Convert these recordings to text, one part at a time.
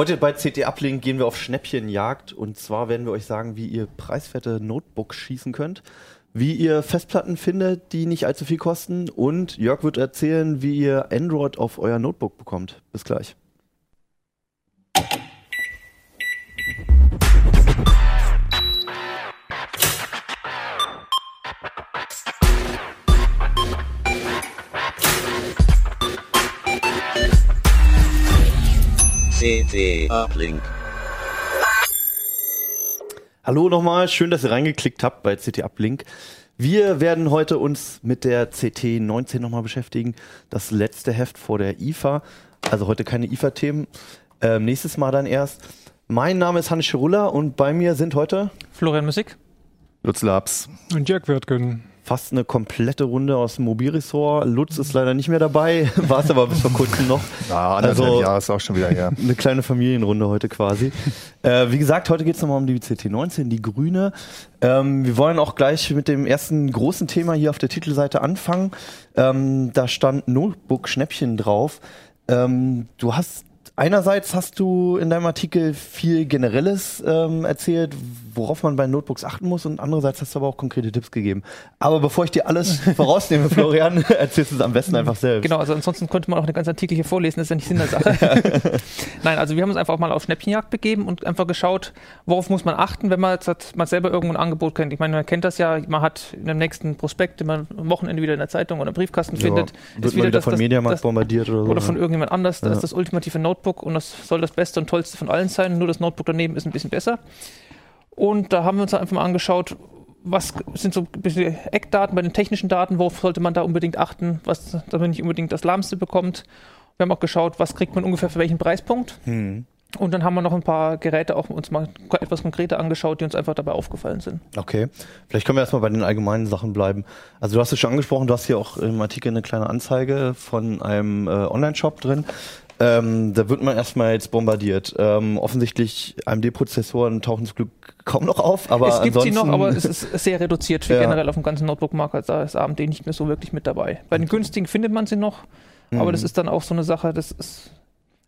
Heute bei CT Uplink gehen wir auf Schnäppchenjagd und zwar werden wir euch sagen, wie ihr preiswerte Notebooks schießen könnt, wie ihr Festplatten findet, die nicht allzu viel kosten und Jörg wird erzählen, wie ihr Android auf euer Notebook bekommt. Bis gleich. CT Uplink. Hallo nochmal, schön, dass ihr reingeklickt habt bei CT Uplink. Wir werden heute uns mit der CT 19 nochmal beschäftigen. Das letzte Heft vor der IFA. Also heute keine IFA-Themen. Ähm, nächstes Mal dann erst. Mein Name ist Hannes Schirulla und bei mir sind heute Florian Musik. Lutz Labs. Und Jörg Wirtgen fast eine komplette Runde aus dem Mobilressort. Lutz ist leider nicht mehr dabei, war es aber bis vor kurzem noch. Ja, anderthalb also, Jahre ist auch schon wieder her. Eine kleine Familienrunde heute quasi. äh, wie gesagt, heute geht es nochmal um die CT19, die grüne. Ähm, wir wollen auch gleich mit dem ersten großen Thema hier auf der Titelseite anfangen. Ähm, da stand Notebook Schnäppchen drauf. Ähm, du hast Einerseits hast du in deinem Artikel viel Generelles ähm, erzählt, worauf man bei Notebooks achten muss, und andererseits hast du aber auch konkrete Tipps gegeben. Aber bevor ich dir alles vorausnehme, Florian, erzählst du es am besten einfach selbst. Genau, also ansonsten könnte man auch eine ganze Artikel hier vorlesen, das ist ja nicht Sinn der Sache. Nein, also wir haben uns einfach mal auf Schnäppchenjagd begeben und einfach geschaut, worauf muss man achten, wenn man jetzt man selber irgendwo ein Angebot kennt. Ich meine, man kennt das ja, man hat in dem nächsten Prospekt, den man am Wochenende wieder in der Zeitung oder im Briefkasten ja, findet, ist wieder, wieder das, von Mediamarkt bombardiert oder so. Oder von irgendjemand anders, das ist das ultimative Notebook Notebook und das soll das Beste und Tollste von allen sein. Nur das Notebook daneben ist ein bisschen besser. Und da haben wir uns einfach mal angeschaut, was sind so ein bisschen Eckdaten bei den technischen Daten, worauf sollte man da unbedingt achten, was, damit man nicht unbedingt das Lahmste bekommt. Wir haben auch geschaut, was kriegt man ungefähr für welchen Preispunkt. Hm. Und dann haben wir noch ein paar Geräte auch uns mal etwas konkreter angeschaut, die uns einfach dabei aufgefallen sind. Okay. Vielleicht können wir erstmal bei den allgemeinen Sachen bleiben. Also du hast es schon angesprochen, du hast hier auch im Artikel eine kleine Anzeige von einem äh, Online-Shop drin. Ähm, da wird man erstmal jetzt bombardiert. Ähm, offensichtlich AMD-Prozessoren tauchen zum Glück kaum noch auf, aber es gibt sie noch, aber es ist sehr reduziert für ja. generell auf dem ganzen Notebook-Markt. Da ist AMD nicht mehr so wirklich mit dabei. Bei den günstigen findet man sie noch, mhm. aber das ist dann auch so eine Sache, das ist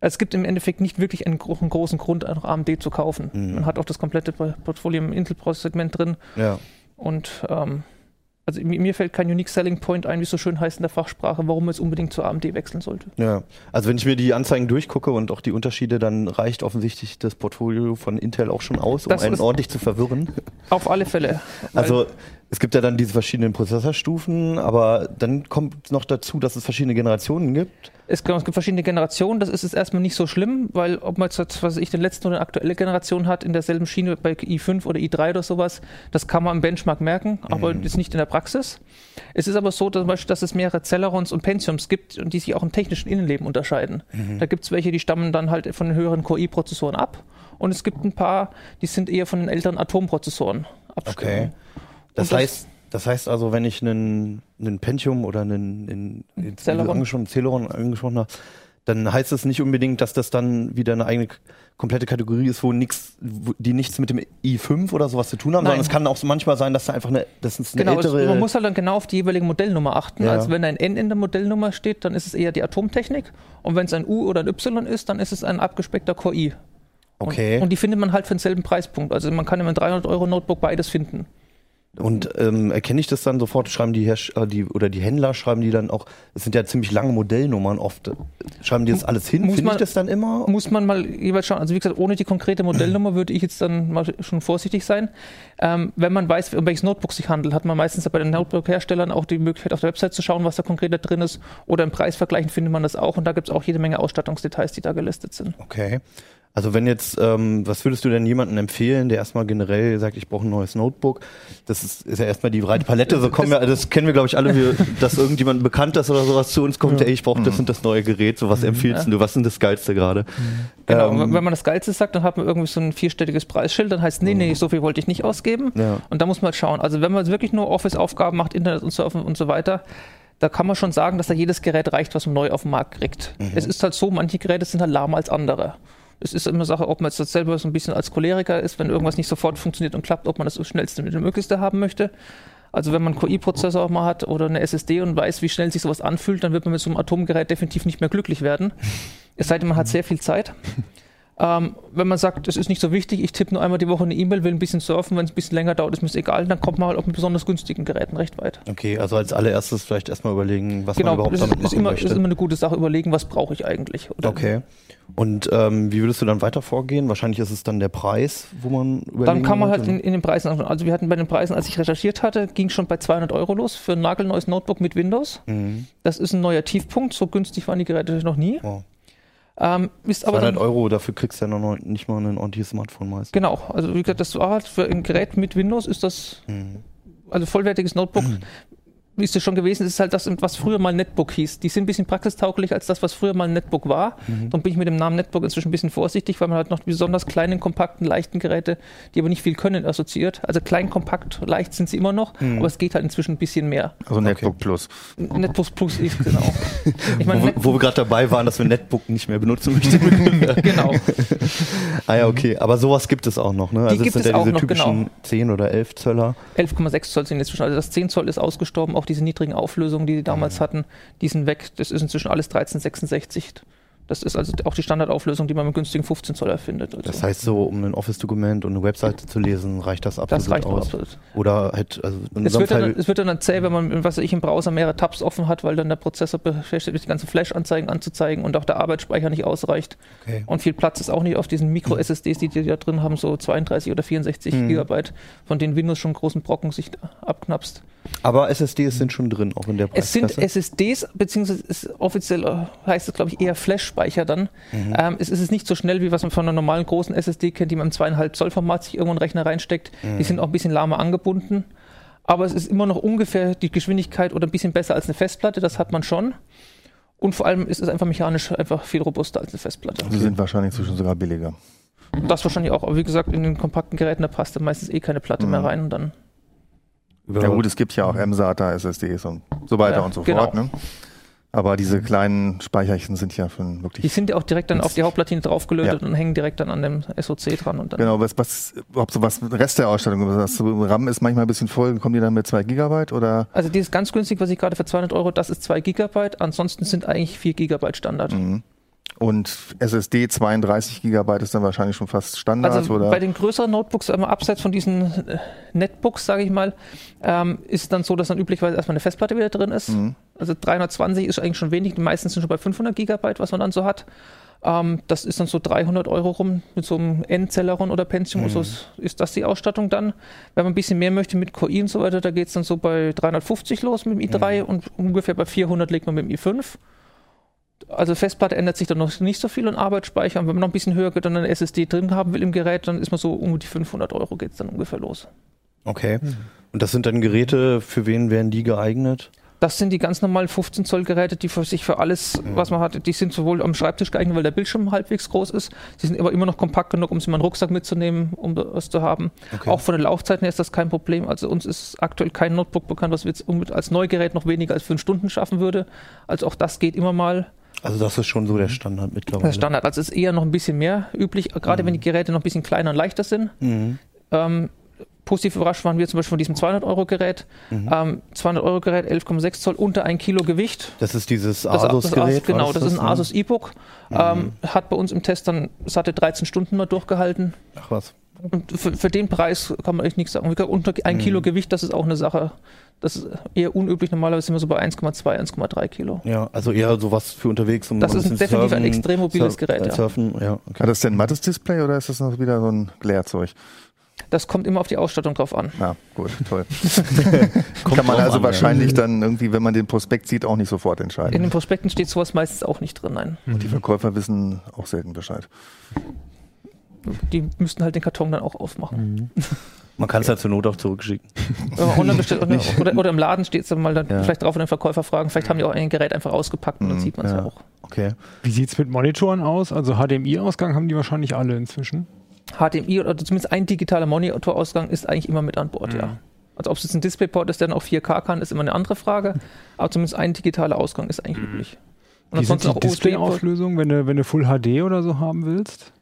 es gibt im Endeffekt nicht wirklich einen, einen großen Grund, einfach AMD zu kaufen. Mhm. Man hat auch das komplette Portfolio im Intel-Segment drin. Ja. Und ähm, also mir fällt kein Unique Selling Point ein, wie es so schön heißt in der Fachsprache, warum es unbedingt zur AMD wechseln sollte. Ja, also wenn ich mir die Anzeigen durchgucke und auch die Unterschiede, dann reicht offensichtlich das Portfolio von Intel auch schon aus, um das einen ordentlich zu verwirren. Auf alle Fälle. Also es gibt ja dann diese verschiedenen Prozessorstufen, aber dann kommt noch dazu, dass es verschiedene Generationen gibt. Es gibt, es gibt verschiedene Generationen, das ist jetzt erstmal nicht so schlimm, weil ob man jetzt, was ich, den letzten oder eine aktuelle Generation hat, in derselben Schiene bei i5 oder i3 oder sowas, das kann man im Benchmark merken, aber mhm. ist nicht in der Praxis. Es ist aber so, zum Beispiel, dass es mehrere Celerons und Pentiums gibt und die sich auch im technischen Innenleben unterscheiden. Mhm. Da gibt es welche, die stammen dann halt von den höheren Core-i-Prozessoren ab und es gibt ein paar, die sind eher von den älteren Atomprozessoren abstimmen. Okay. Das, das heißt, das heißt also, wenn ich einen, einen Pentium oder einen, einen, Celeron. Celeron angesprochen habe, dann heißt das nicht unbedingt, dass das dann wieder eine eigene komplette Kategorie ist, wo nichts, die nichts mit dem i5 oder sowas zu tun haben, Nein. sondern es kann auch manchmal sein, dass da einfach eine, das ist eine genau, ältere. Man muss halt dann genau auf die jeweilige Modellnummer achten. Ja. Also wenn ein N in der Modellnummer steht, dann ist es eher die Atomtechnik und wenn es ein U oder ein Y ist, dann ist es ein abgespeckter Core i. Okay. Und, und die findet man halt für denselben Preispunkt. Also man kann im 300 Euro Notebook beides finden. Und ähm, erkenne ich das dann sofort, schreiben die, Herst äh, die oder die Händler schreiben die dann auch, es sind ja ziemlich lange Modellnummern oft, schreiben die das alles hin? Finde ich das dann immer? Muss man mal jeweils schauen. Also wie gesagt, ohne die konkrete Modellnummer würde ich jetzt dann mal schon vorsichtig sein. Ähm, wenn man weiß, um welches Notebook sich handelt, hat man meistens bei den Notebook-Herstellern auch die Möglichkeit, auf der Website zu schauen, was da konkret da drin ist. Oder im Preisvergleichen findet man das auch und da gibt es auch jede Menge Ausstattungsdetails, die da gelistet sind. Okay. Also wenn jetzt, ähm, was würdest du denn jemandem empfehlen, der erstmal generell sagt, ich brauche ein neues Notebook? Das ist, ist ja erstmal die breite Palette. So kommen wir, das kennen wir, glaube ich, alle, wie, dass irgendjemand bekannt ist oder sowas zu uns kommt, ja. ey, ich brauche das und das neue Gerät. So was mhm. empfiehlst ja. du? Was ist denn das Geilste gerade? Genau, ähm, wenn man das Geilste sagt, dann hat man irgendwie so ein vierstelliges Preisschild, dann heißt, nee, nee, so viel wollte ich nicht ausgeben. Ja. Und da muss man halt schauen. Also wenn man wirklich nur Office-Aufgaben macht, Internet und Surfen und so weiter, da kann man schon sagen, dass da jedes Gerät reicht, was man neu auf dem Markt kriegt. Mhm. Es ist halt so, manche Geräte sind halt lahmer als andere es ist immer Sache, ob man jetzt selber so ein bisschen als Choleriker ist, wenn irgendwas nicht sofort funktioniert und klappt, ob man das so schnellste mit dem Möglichste haben möchte. Also wenn man einen QI-Prozessor auch mal hat oder eine SSD und weiß, wie schnell sich sowas anfühlt, dann wird man mit so einem Atomgerät definitiv nicht mehr glücklich werden. Es sei denn, man hat sehr viel Zeit. Ähm, wenn man sagt, es ist nicht so wichtig, ich tippe nur einmal die Woche eine E-Mail, will ein bisschen surfen, wenn es ein bisschen länger dauert, ist mir egal, dann kommt man halt auch mit besonders günstigen Geräten recht weit. Okay, also als allererstes vielleicht erstmal überlegen, was genau, man überhaupt damit machen ist immer, möchte. ist immer eine gute Sache, überlegen, was brauche ich eigentlich. okay. Und ähm, wie würdest du dann weiter vorgehen? Wahrscheinlich ist es dann der Preis, wo man überlegen Dann kann man halt in, in, den Preisen, also wir hatten bei den Preisen, als ich recherchiert hatte, ging schon bei 200 Euro los für ein nagelneues Notebook mit Windows. Mhm. Das ist ein neuer Tiefpunkt, so günstig waren die Geräte noch nie. Oh. Ähm, ist 200 dann, Euro, dafür kriegst du ja noch nicht mal ein ordentliches Smartphone meist. Genau, also wie gesagt, das war halt für ein Gerät mit Windows ist das, mhm. also vollwertiges Notebook. Mhm wie ist es schon gewesen, ist halt das, was früher mal Netbook hieß. Die sind ein bisschen praxistauglich als das, was früher mal Netbook war. Mhm. Darum bin ich mit dem Namen Netbook inzwischen ein bisschen vorsichtig, weil man halt noch die besonders kleinen, kompakten, leichten Geräte, die aber nicht viel können, assoziiert. Also klein, kompakt, leicht sind sie immer noch, mhm. aber es geht halt inzwischen ein bisschen mehr. Also Netbook okay. Plus. Netbook Plus ist genau. Ich mein, wo, wo, wir gerade dabei waren, dass wir Netbook nicht mehr benutzen möchten. genau. ah ja, okay. Aber sowas gibt es auch noch, ne? Also die gibt es, sind ja diese noch, typischen genau. 10 oder 11 Zöller. 11,6 Zoll sind inzwischen. Also das 10 Zoll ist ausgestorben, auch diese niedrigen Auflösungen, die die damals mhm. hatten, die sind weg. Das ist inzwischen alles 1366. Das ist also auch die Standardauflösung, die man mit günstigen 15 Zoll erfindet. Also. Das heißt so, um ein Office-Dokument und eine Webseite zu lesen, reicht das absolut das reicht aus? Absolut. Oder halt, also es wird, dann, es wird dann zäh, wenn man, was ich im Browser mehrere Tabs offen hat, weil dann der Prozessor beschäftigt ist, die ganzen Flash-Anzeigen anzuzeigen und auch der Arbeitsspeicher nicht ausreicht. Okay. Und viel Platz ist auch nicht auf diesen Micro-SSDs, die die da drin haben, so 32 oder 64 mhm. Gigabyte, von denen Windows schon großen Brocken sich abknapst. Aber SSDs sind schon drin, auch in der Preisklasse? Es sind SSDs, beziehungsweise offiziell äh, heißt es, glaube ich, eher Flash-Speicher dann. Mhm. Ähm, es ist nicht so schnell, wie was man von einer normalen großen SSD kennt, die man im 2,5 Zoll Format sich irgendwo in den Rechner reinsteckt. Mhm. Die sind auch ein bisschen lahmer angebunden. Aber es ist immer noch ungefähr die Geschwindigkeit oder ein bisschen besser als eine Festplatte, das hat man schon. Und vor allem ist es einfach mechanisch einfach viel robuster als eine Festplatte. Sie sind wahrscheinlich inzwischen sogar billiger. Das wahrscheinlich auch. Aber wie gesagt, in den kompakten Geräten, da passt dann meistens eh keine Platte mhm. mehr rein und dann ja gut, es gibt ja auch M-SATA, SSDs und so weiter ja, und so genau. fort. Ne? Aber diese kleinen Speicherchen sind ja von wirklich. Die sind ja auch direkt dann auf die Hauptplatine draufgelötet ja. und hängen direkt dann an dem SOC dran. Und dann genau, was, was, ob so was Rest der Ausstattung, was RAM ist manchmal ein bisschen voll, kommen die dann mit 2 Gigabyte oder? Also dieses ganz günstig, was ich gerade für 200 Euro, das ist 2 Gigabyte, ansonsten sind eigentlich 4 Gigabyte Standard. Mhm. Und SSD 32 GB ist dann wahrscheinlich schon fast Standard, also oder? Bei den größeren Notebooks, ähm, abseits von diesen äh, Netbooks, sage ich mal, ähm, ist es dann so, dass dann üblicherweise erstmal eine Festplatte wieder drin ist. Mhm. Also 320 ist eigentlich schon wenig, die meisten sind schon bei 500 GB, was man dann so hat. Ähm, das ist dann so 300 Euro rum mit so einem N-Celeron oder Pentium. Mhm. So ist, ist, das die Ausstattung dann. Wenn man ein bisschen mehr möchte mit Core i und so weiter, da geht es dann so bei 350 los mit dem i3 mhm. und ungefähr bei 400 legt man mit dem i5 also Festplatte ändert sich dann noch nicht so viel und Arbeitsspeicher. Und wenn man noch ein bisschen höher geht und eine SSD drin haben will im Gerät, dann ist man so um die 500 Euro geht es dann ungefähr los. Okay. Mhm. Und das sind dann Geräte, für wen werden die geeignet? Das sind die ganz normalen 15 Zoll Geräte, die für sich für alles, mhm. was man hat, die sind sowohl am Schreibtisch geeignet, weil der Bildschirm halbwegs groß ist. Sie sind aber immer noch kompakt genug, um sie mal einen Rucksack mitzunehmen, um das zu haben. Okay. Auch von den Laufzeiten her ist das kein Problem. Also uns ist aktuell kein Notebook bekannt, was wir jetzt als Neugerät noch weniger als fünf Stunden schaffen würde. Also auch das geht immer mal. Also das ist schon so der Standard mittlerweile. Der Standard, also ist eher noch ein bisschen mehr üblich, gerade mhm. wenn die Geräte noch ein bisschen kleiner und leichter sind. Mhm. Ähm, positiv überrascht waren wir zum Beispiel von diesem 200-Euro-Gerät. Mhm. Ähm, 200-Euro-Gerät, 11,6 Zoll, unter ein Kilo Gewicht. Das ist dieses Asus-Gerät? Genau, das, das, ist ein Asus E-Book. Mhm. Ähm, hat bei uns im Test dann, es hatte 13 Stunden mal durchgehalten. Ach was. Und für, für, den Preis kann man echt nichts sagen. Unter ein mhm. Kilo Gewicht, das ist auch eine Sache. Das ist eher unüblich. Normalerweise sind wir so bei 1,2, 1,3 Kilo. Ja, also eher sowas für unterwegs. Um das ist ein definitiv surfen, ein extrem mobiles Gerät. Ja. Surfen, ja. Okay. Hat das denn ein mattes Display oder ist das noch wieder so ein Glärzeug? Das kommt immer auf die Ausstattung drauf an. Ja, gut, toll. Kann man also an, wahrscheinlich ja. dann irgendwie, wenn man den Prospekt sieht, auch nicht sofort entscheiden. In den Prospekten steht sowas meistens auch nicht drin, nein. Und die Verkäufer wissen auch selten Bescheid. Die müssten halt den Karton dann auch aufmachen. Mhm. Man kann es ja zur Not auch zurückschicken. oder, oder, oder, im Laden steht es dann mal dann ja. vielleicht drauf und den Verkäufer fragen. Vielleicht haben die auch ein Gerät einfach ausgepackt und dann mhm. sieht man es ja. ja. auch. Okay. Wie sieht es mit Monitoren aus? Also HDMI-Ausgang haben die wahrscheinlich alle inzwischen. HDMI oder zumindest ein digitaler Monitorausgang ist eigentlich immer mit an Bord, mhm. ja. Also ob es jetzt ein Displayport ist, der dann auch 4K kann, ist immer eine andere Frage. Aber zumindest ein digitaler Ausgang ist eigentlich mhm. üblich. Und Wie sind die Display-Auflösung, wenn du, wenn du Full HD oder so haben willst?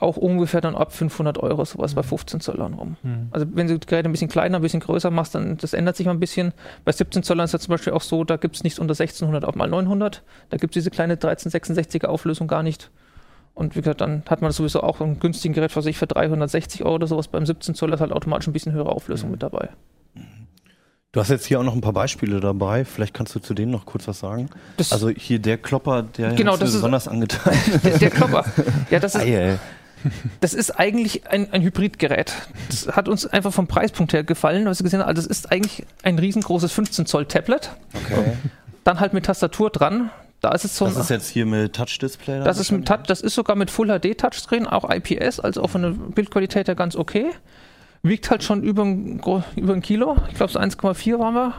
Auch ungefähr dann ab 500 Euro, sowas bei 15 Zollern rum. Mhm. Also wenn du die Geräte ein bisschen kleiner, ein bisschen größer machst, dann das ändert sich mal ein bisschen. Bei 17 Zollern ist ja zum Beispiel auch so, da gibt es nichts unter 1600 auf mal 900. Da gibt es diese kleine 1366er Auflösung gar nicht. Und wie gesagt, dann hat man sowieso auch ein günstigen Gerät für sich für 360 Euro oder sowas. Beim 17 Zoll ist halt automatisch ein bisschen höhere Auflösung mhm. mit dabei. Du hast jetzt hier auch noch ein paar Beispiele dabei. Vielleicht kannst du zu denen noch kurz was sagen. Das also hier der Klopper, der genau, das besonders angetan. Der, der, Klopper. Ja, das ist, Eie. das ist eigentlich ein, ein Hybridgerät. Das hat uns einfach vom Preispunkt her gefallen, was wir gesehen haben. Also das ist eigentlich ein riesengroßes 15 Zoll Tablet. Okay. Dann halt mit Tastatur dran. Da ist es so das ist jetzt hier mit Touch-Display? Das ist mit Touch, das ist sogar mit Full HD Touchscreen, auch IPS, also auch von der Bildqualität her ganz okay. Wiegt halt schon über ein, über ein Kilo. Ich glaube, so 1,4 waren wir.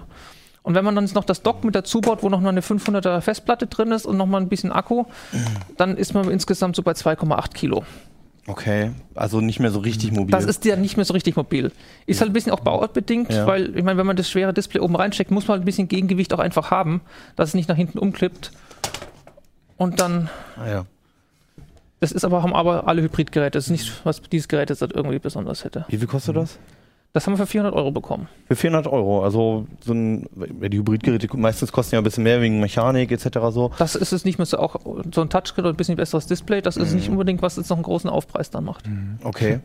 Und wenn man dann noch das Dock mit dazu baut, wo noch mal eine 500er Festplatte drin ist und noch mal ein bisschen Akku, dann ist man insgesamt so bei 2,8 Kilo. Okay, also nicht mehr so richtig mobil. Das ist ja nicht mehr so richtig mobil. Ist halt ein bisschen auch bauartbedingt, ja. weil ich meine, wenn man das schwere Display oben reinsteckt, muss man halt ein bisschen Gegengewicht auch einfach haben, dass es nicht nach hinten umklippt. Und dann. Ah, ja. Das ist aber, haben aber alle Hybridgeräte. Das ist nicht, was dieses Gerät jetzt irgendwie besonders hätte. Wie viel kostet das? Das haben wir für 400 Euro bekommen. Für 400 Euro, also so ein, die Hybridgeräte meistens kosten ja ein bisschen mehr wegen Mechanik etc. so. Das ist es nicht so auch so ein Touchscreen und ein bisschen besseres Display. Das ist mhm. nicht unbedingt, was jetzt noch einen großen Aufpreis dann macht. Mhm. Okay.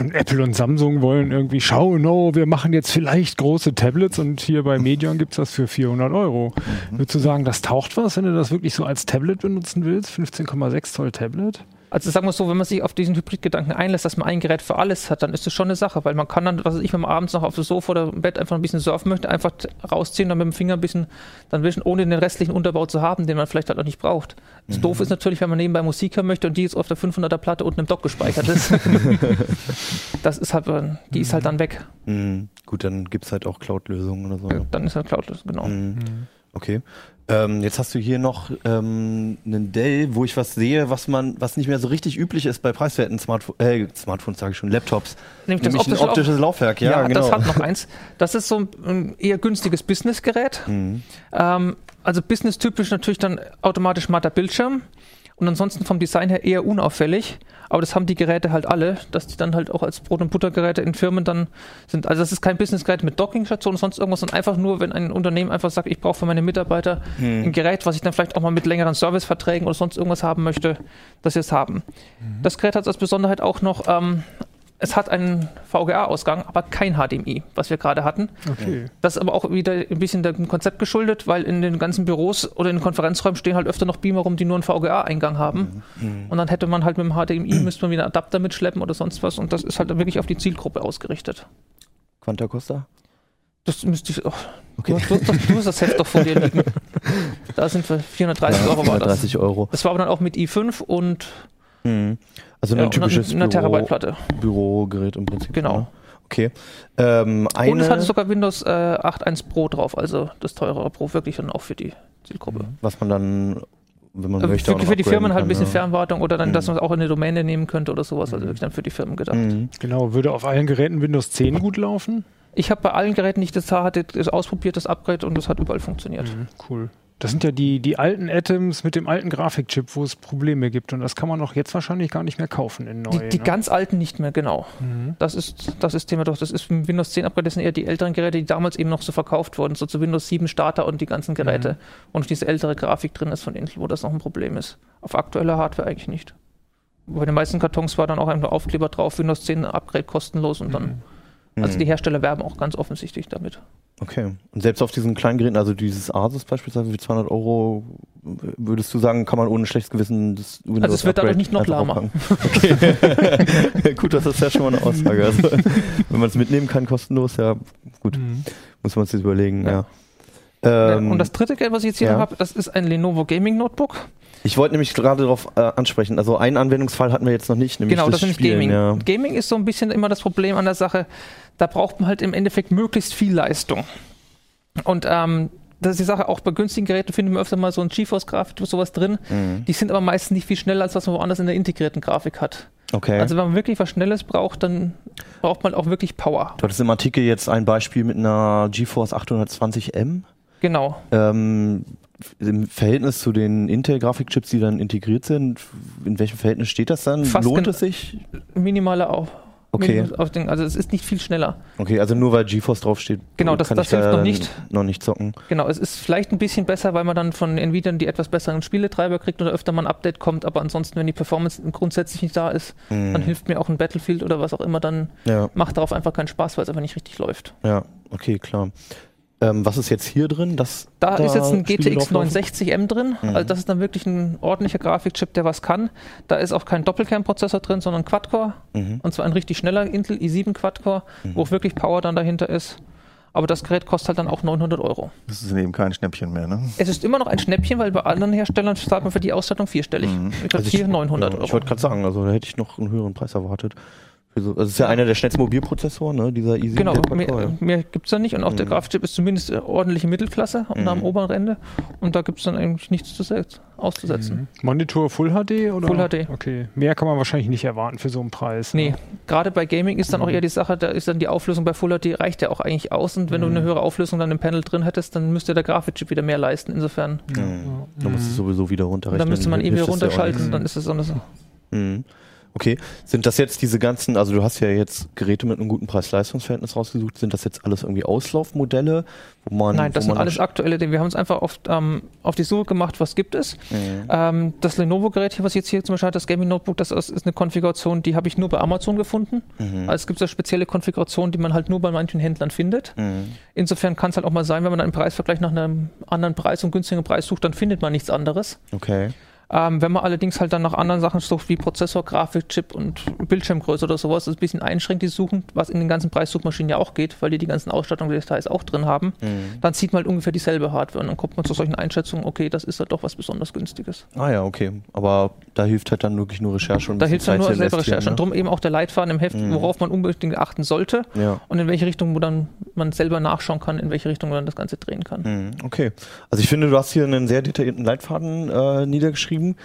Und Apple und Samsung wollen irgendwie schauen, no, wir machen jetzt vielleicht große Tablets und hier bei Medion gibt es das für 400 Euro. Mhm. Würdest du sagen, das taucht was, wenn du das wirklich so als Tablet benutzen willst? 15,6 Zoll Tablet? Also sagen wir so, wenn man sich auf diesen Hybridgedanken einlässt, dass man ein Gerät für alles hat, dann ist das schon eine Sache, weil man kann dann, was weiß ich, wenn man abends noch auf dem Sofa oder im Bett einfach ein bisschen surfen möchte, einfach rausziehen und mit dem Finger ein bisschen dann wischen, ohne den restlichen Unterbau zu haben, den man vielleicht halt auch nicht braucht. Das mhm. doof ist natürlich, wenn man nebenbei Musik hören möchte und die ist auf der 500er Platte unten im Dock gespeichert ist. das ist halt, die ist halt dann weg. Mhm. Gut, dann gibt es halt auch Cloud-Lösungen oder so. Ja, dann ist halt Cloud-Lösung, genau. Mhm. Okay. Ähm, jetzt hast du hier noch ähm, einen Dell, wo ich was sehe, was man, was nicht mehr so richtig üblich ist bei preiswerten Smartphones, äh, Smartphones sage ich schon, Laptops. Nämlich, nämlich optische ein optisches Laufwerk, ja, ja genau. das hat noch eins. Das ist so ein eher günstiges Businessgerät. Mhm. Ähm, also business-typisch natürlich dann automatisch matter Bildschirm und ansonsten vom Design her eher unauffällig. Aber das haben die Geräte halt alle, dass die dann halt auch als Brot- und Buttergeräte in Firmen dann sind. Also das ist kein Businessgerät mit Dockingstation und sonst irgendwas, sondern einfach nur, wenn ein Unternehmen einfach sagt, ich brauche für meine Mitarbeiter hm. ein Gerät, was ich dann vielleicht auch mal mit längeren Serviceverträgen oder sonst irgendwas haben möchte, dass sie es haben. Mhm. Das Gerät hat als Besonderheit auch noch ähm, es hat einen VGA-Ausgang, aber kein HDMI, was wir gerade hatten. Okay. Das ist aber auch wieder ein bisschen dem Konzept geschuldet, weil in den ganzen Büros oder in den Konferenzräumen stehen halt öfter noch Beamer rum, die nur einen VGA-Eingang haben. Mhm. Und dann hätte man halt mit dem HDMI, müsste man wieder einen Adapter mitschleppen oder sonst was. Und das ist halt wirklich auf die Zielgruppe ausgerichtet. Quanta Costa? Das müsste ich. Oh, okay. du, hast, du, hast, das Heft doch vor dir liegen. Da sind wir 430 ja, Euro. 430 Euro. Das war aber dann auch mit i5 und. Mhm. Also ein ja, typisches eine, eine Büro, Bürogerät im Prinzip. Genau. Ne? Okay. Ähm, und es hatte sogar Windows äh, 8.1 Pro drauf, also das teurere Pro wirklich dann auch für die Zielgruppe. Mhm. Was man dann, wenn man äh, möchte, für, für die Firmen halt ein bisschen ja. Fernwartung oder dann, mhm. dass man es auch in eine Domäne nehmen könnte oder sowas, also mhm. wirklich dann für die Firmen gedacht. Mhm. Genau, würde auf allen Geräten Windows 10 gut laufen? Ich habe bei allen Geräten, die ich das hatte, das ausprobiert, das Upgrade und das hat überall funktioniert. Mhm, cool. Das sind ja die, die alten Atoms mit dem alten Grafikchip, wo es Probleme gibt. Und das kann man auch jetzt wahrscheinlich gar nicht mehr kaufen in neu. Die, die ne? ganz alten nicht mehr, genau. Mhm. Das ist das ist Thema doch. Das ist Windows 10 Upgrade, das sind eher die älteren Geräte, die damals eben noch so verkauft wurden, so zu Windows 7 Starter und die ganzen Geräte. Mhm. Und diese ältere Grafik drin ist von Intel, wo das noch ein Problem ist. Auf aktueller Hardware eigentlich nicht. Bei den meisten Kartons war dann auch ein Aufkleber drauf, Windows 10 Upgrade kostenlos und dann. Mhm. Also die Hersteller werben auch ganz offensichtlich damit. Okay. Und selbst auf diesen kleinen Geräten, also dieses Asus beispielsweise für 200 Euro, würdest du sagen, kann man ohne schlechtes Gewissen das Windows Also es wird dadurch nicht noch lahmer. Okay. gut, das ist ja schon mal eine Aussage. Also, wenn man es mitnehmen kann, kostenlos, ja gut. Mhm. Muss man sich überlegen, ja. ja. Ähm, und das dritte Geld, was ich jetzt hier ja. habe, das ist ein Lenovo Gaming Notebook. Ich wollte nämlich gerade darauf äh, ansprechen. Also einen Anwendungsfall hatten wir jetzt noch nicht, nämlich genau, das, das ist Gaming. Ja. Gaming ist so ein bisschen immer das Problem an der Sache. Da braucht man halt im Endeffekt möglichst viel Leistung. Und ähm, das ist die Sache, auch bei günstigen Geräten findet man öfter mal so ein GeForce-Grafik oder sowas drin. Mhm. Die sind aber meistens nicht viel schneller, als was man woanders in der integrierten Grafik hat. Okay. Also wenn man wirklich was Schnelles braucht, dann braucht man auch wirklich Power. Du hattest im Artikel jetzt ein Beispiel mit einer GeForce 820M. Genau. Ähm, im Verhältnis zu den Intel-Grafikchips, die dann integriert sind, in welchem Verhältnis steht das dann? Fast Lohnt es sich? Minimale Auf Okay. Den, also es ist nicht viel schneller. Okay, also nur weil GeForce draufsteht. Genau, das, das hilft da noch nicht. Noch nicht zocken. Genau, es ist vielleicht ein bisschen besser, weil man dann von Nvidia die etwas besseren Spieletreiber kriegt oder öfter mal ein Update kommt, aber ansonsten, wenn die Performance grundsätzlich nicht da ist, mhm. dann hilft mir auch ein Battlefield oder was auch immer, dann ja. macht darauf einfach keinen Spaß, weil es einfach nicht richtig läuft. Ja, okay, klar. Ähm, was ist jetzt hier drin? Das, da, da ist jetzt ein GTX 960M drin. Mhm. Also das ist dann wirklich ein ordentlicher Grafikchip, der was kann. Da ist auch kein Doppelkernprozessor drin, sondern Quad-Core. Mhm. Und zwar ein richtig schneller Intel i7 Quad-Core, mhm. wo wirklich Power dann dahinter ist. Aber das Gerät kostet halt dann auch 900 Euro. Das ist eben kein Schnäppchen mehr, ne? Es ist immer noch ein Schnäppchen, weil bei anderen Herstellern zahlt man für die Ausstattung vierstellig. Mhm. Ich glaube, also hier 900 ja, Euro. Ich wollte gerade sagen, also da hätte ich noch einen höheren Preis erwartet. So, das ist ja einer der schnellsten Mobilprozessoren, ne? dieser i7. Genau, mehr, ja. mehr gibt es da nicht. Und auch mhm. der Grafikchip ist zumindest äh, ordentliche Mittelklasse mhm. am oberen Ende. Und da gibt es dann eigentlich nichts zu auszusetzen. Mhm. Monitor Full HD oder? Full HD. Okay. Mehr kann man wahrscheinlich nicht erwarten für so einen Preis. Nee, ne? gerade bei Gaming ist dann auch mhm. eher die Sache, da ist dann die Auflösung bei Full HD reicht ja auch eigentlich aus. Und wenn du mhm. eine höhere Auflösung dann im Panel drin hättest, dann müsste der Grafikchip wieder mehr leisten. Insofern. Mhm. Da musst du sowieso wieder runterrechnen. Dann müsste man eben wieder runterschalten, dann ist es so eine Sache. Okay, sind das jetzt diese ganzen, also du hast ja jetzt Geräte mit einem guten Preis-Leistungs-Verhältnis rausgesucht, sind das jetzt alles irgendwie Auslaufmodelle, wo man... Nein, das sind alles aktuelle, wir haben uns einfach auf, ähm, auf die Suche gemacht, was gibt es. Mhm. Ähm, das Lenovo-Gerät hier, was jetzt hier zum Beispiel hat, das Gaming Notebook, das ist eine Konfiguration, die habe ich nur bei Amazon gefunden. Mhm. Also es gibt so spezielle Konfigurationen, die man halt nur bei manchen Händlern findet. Mhm. Insofern kann es halt auch mal sein, wenn man einen Preisvergleich nach einem anderen Preis und günstigen Preis sucht, dann findet man nichts anderes. Okay. Ähm, wenn man allerdings halt dann nach anderen Sachen sucht, wie Prozessor, Grafikchip und Bildschirmgröße oder sowas, das ist ein bisschen einschränkt, die suchen, was in den ganzen Preissuchmaschinen ja auch geht, weil die die ganzen Ausstattungsdetails auch drin haben, mhm. dann sieht man halt ungefähr dieselbe Hardware und dann kommt man zu solchen Einschätzungen, okay, das ist halt doch was besonders günstiges. Ah ja, okay. Aber da hilft halt dann wirklich nur Recherche und Da hilft dann nur selber Recherche. Ne? Und darum eben auch der Leitfaden im Heft, mhm. worauf man unbedingt achten sollte ja. und in welche Richtung dann man selber nachschauen kann, in welche Richtung man das Ganze drehen kann. Mhm. Okay. Also ich finde, du hast hier einen sehr detaillierten Leitfaden äh, niedergeschrieben hinzufügen,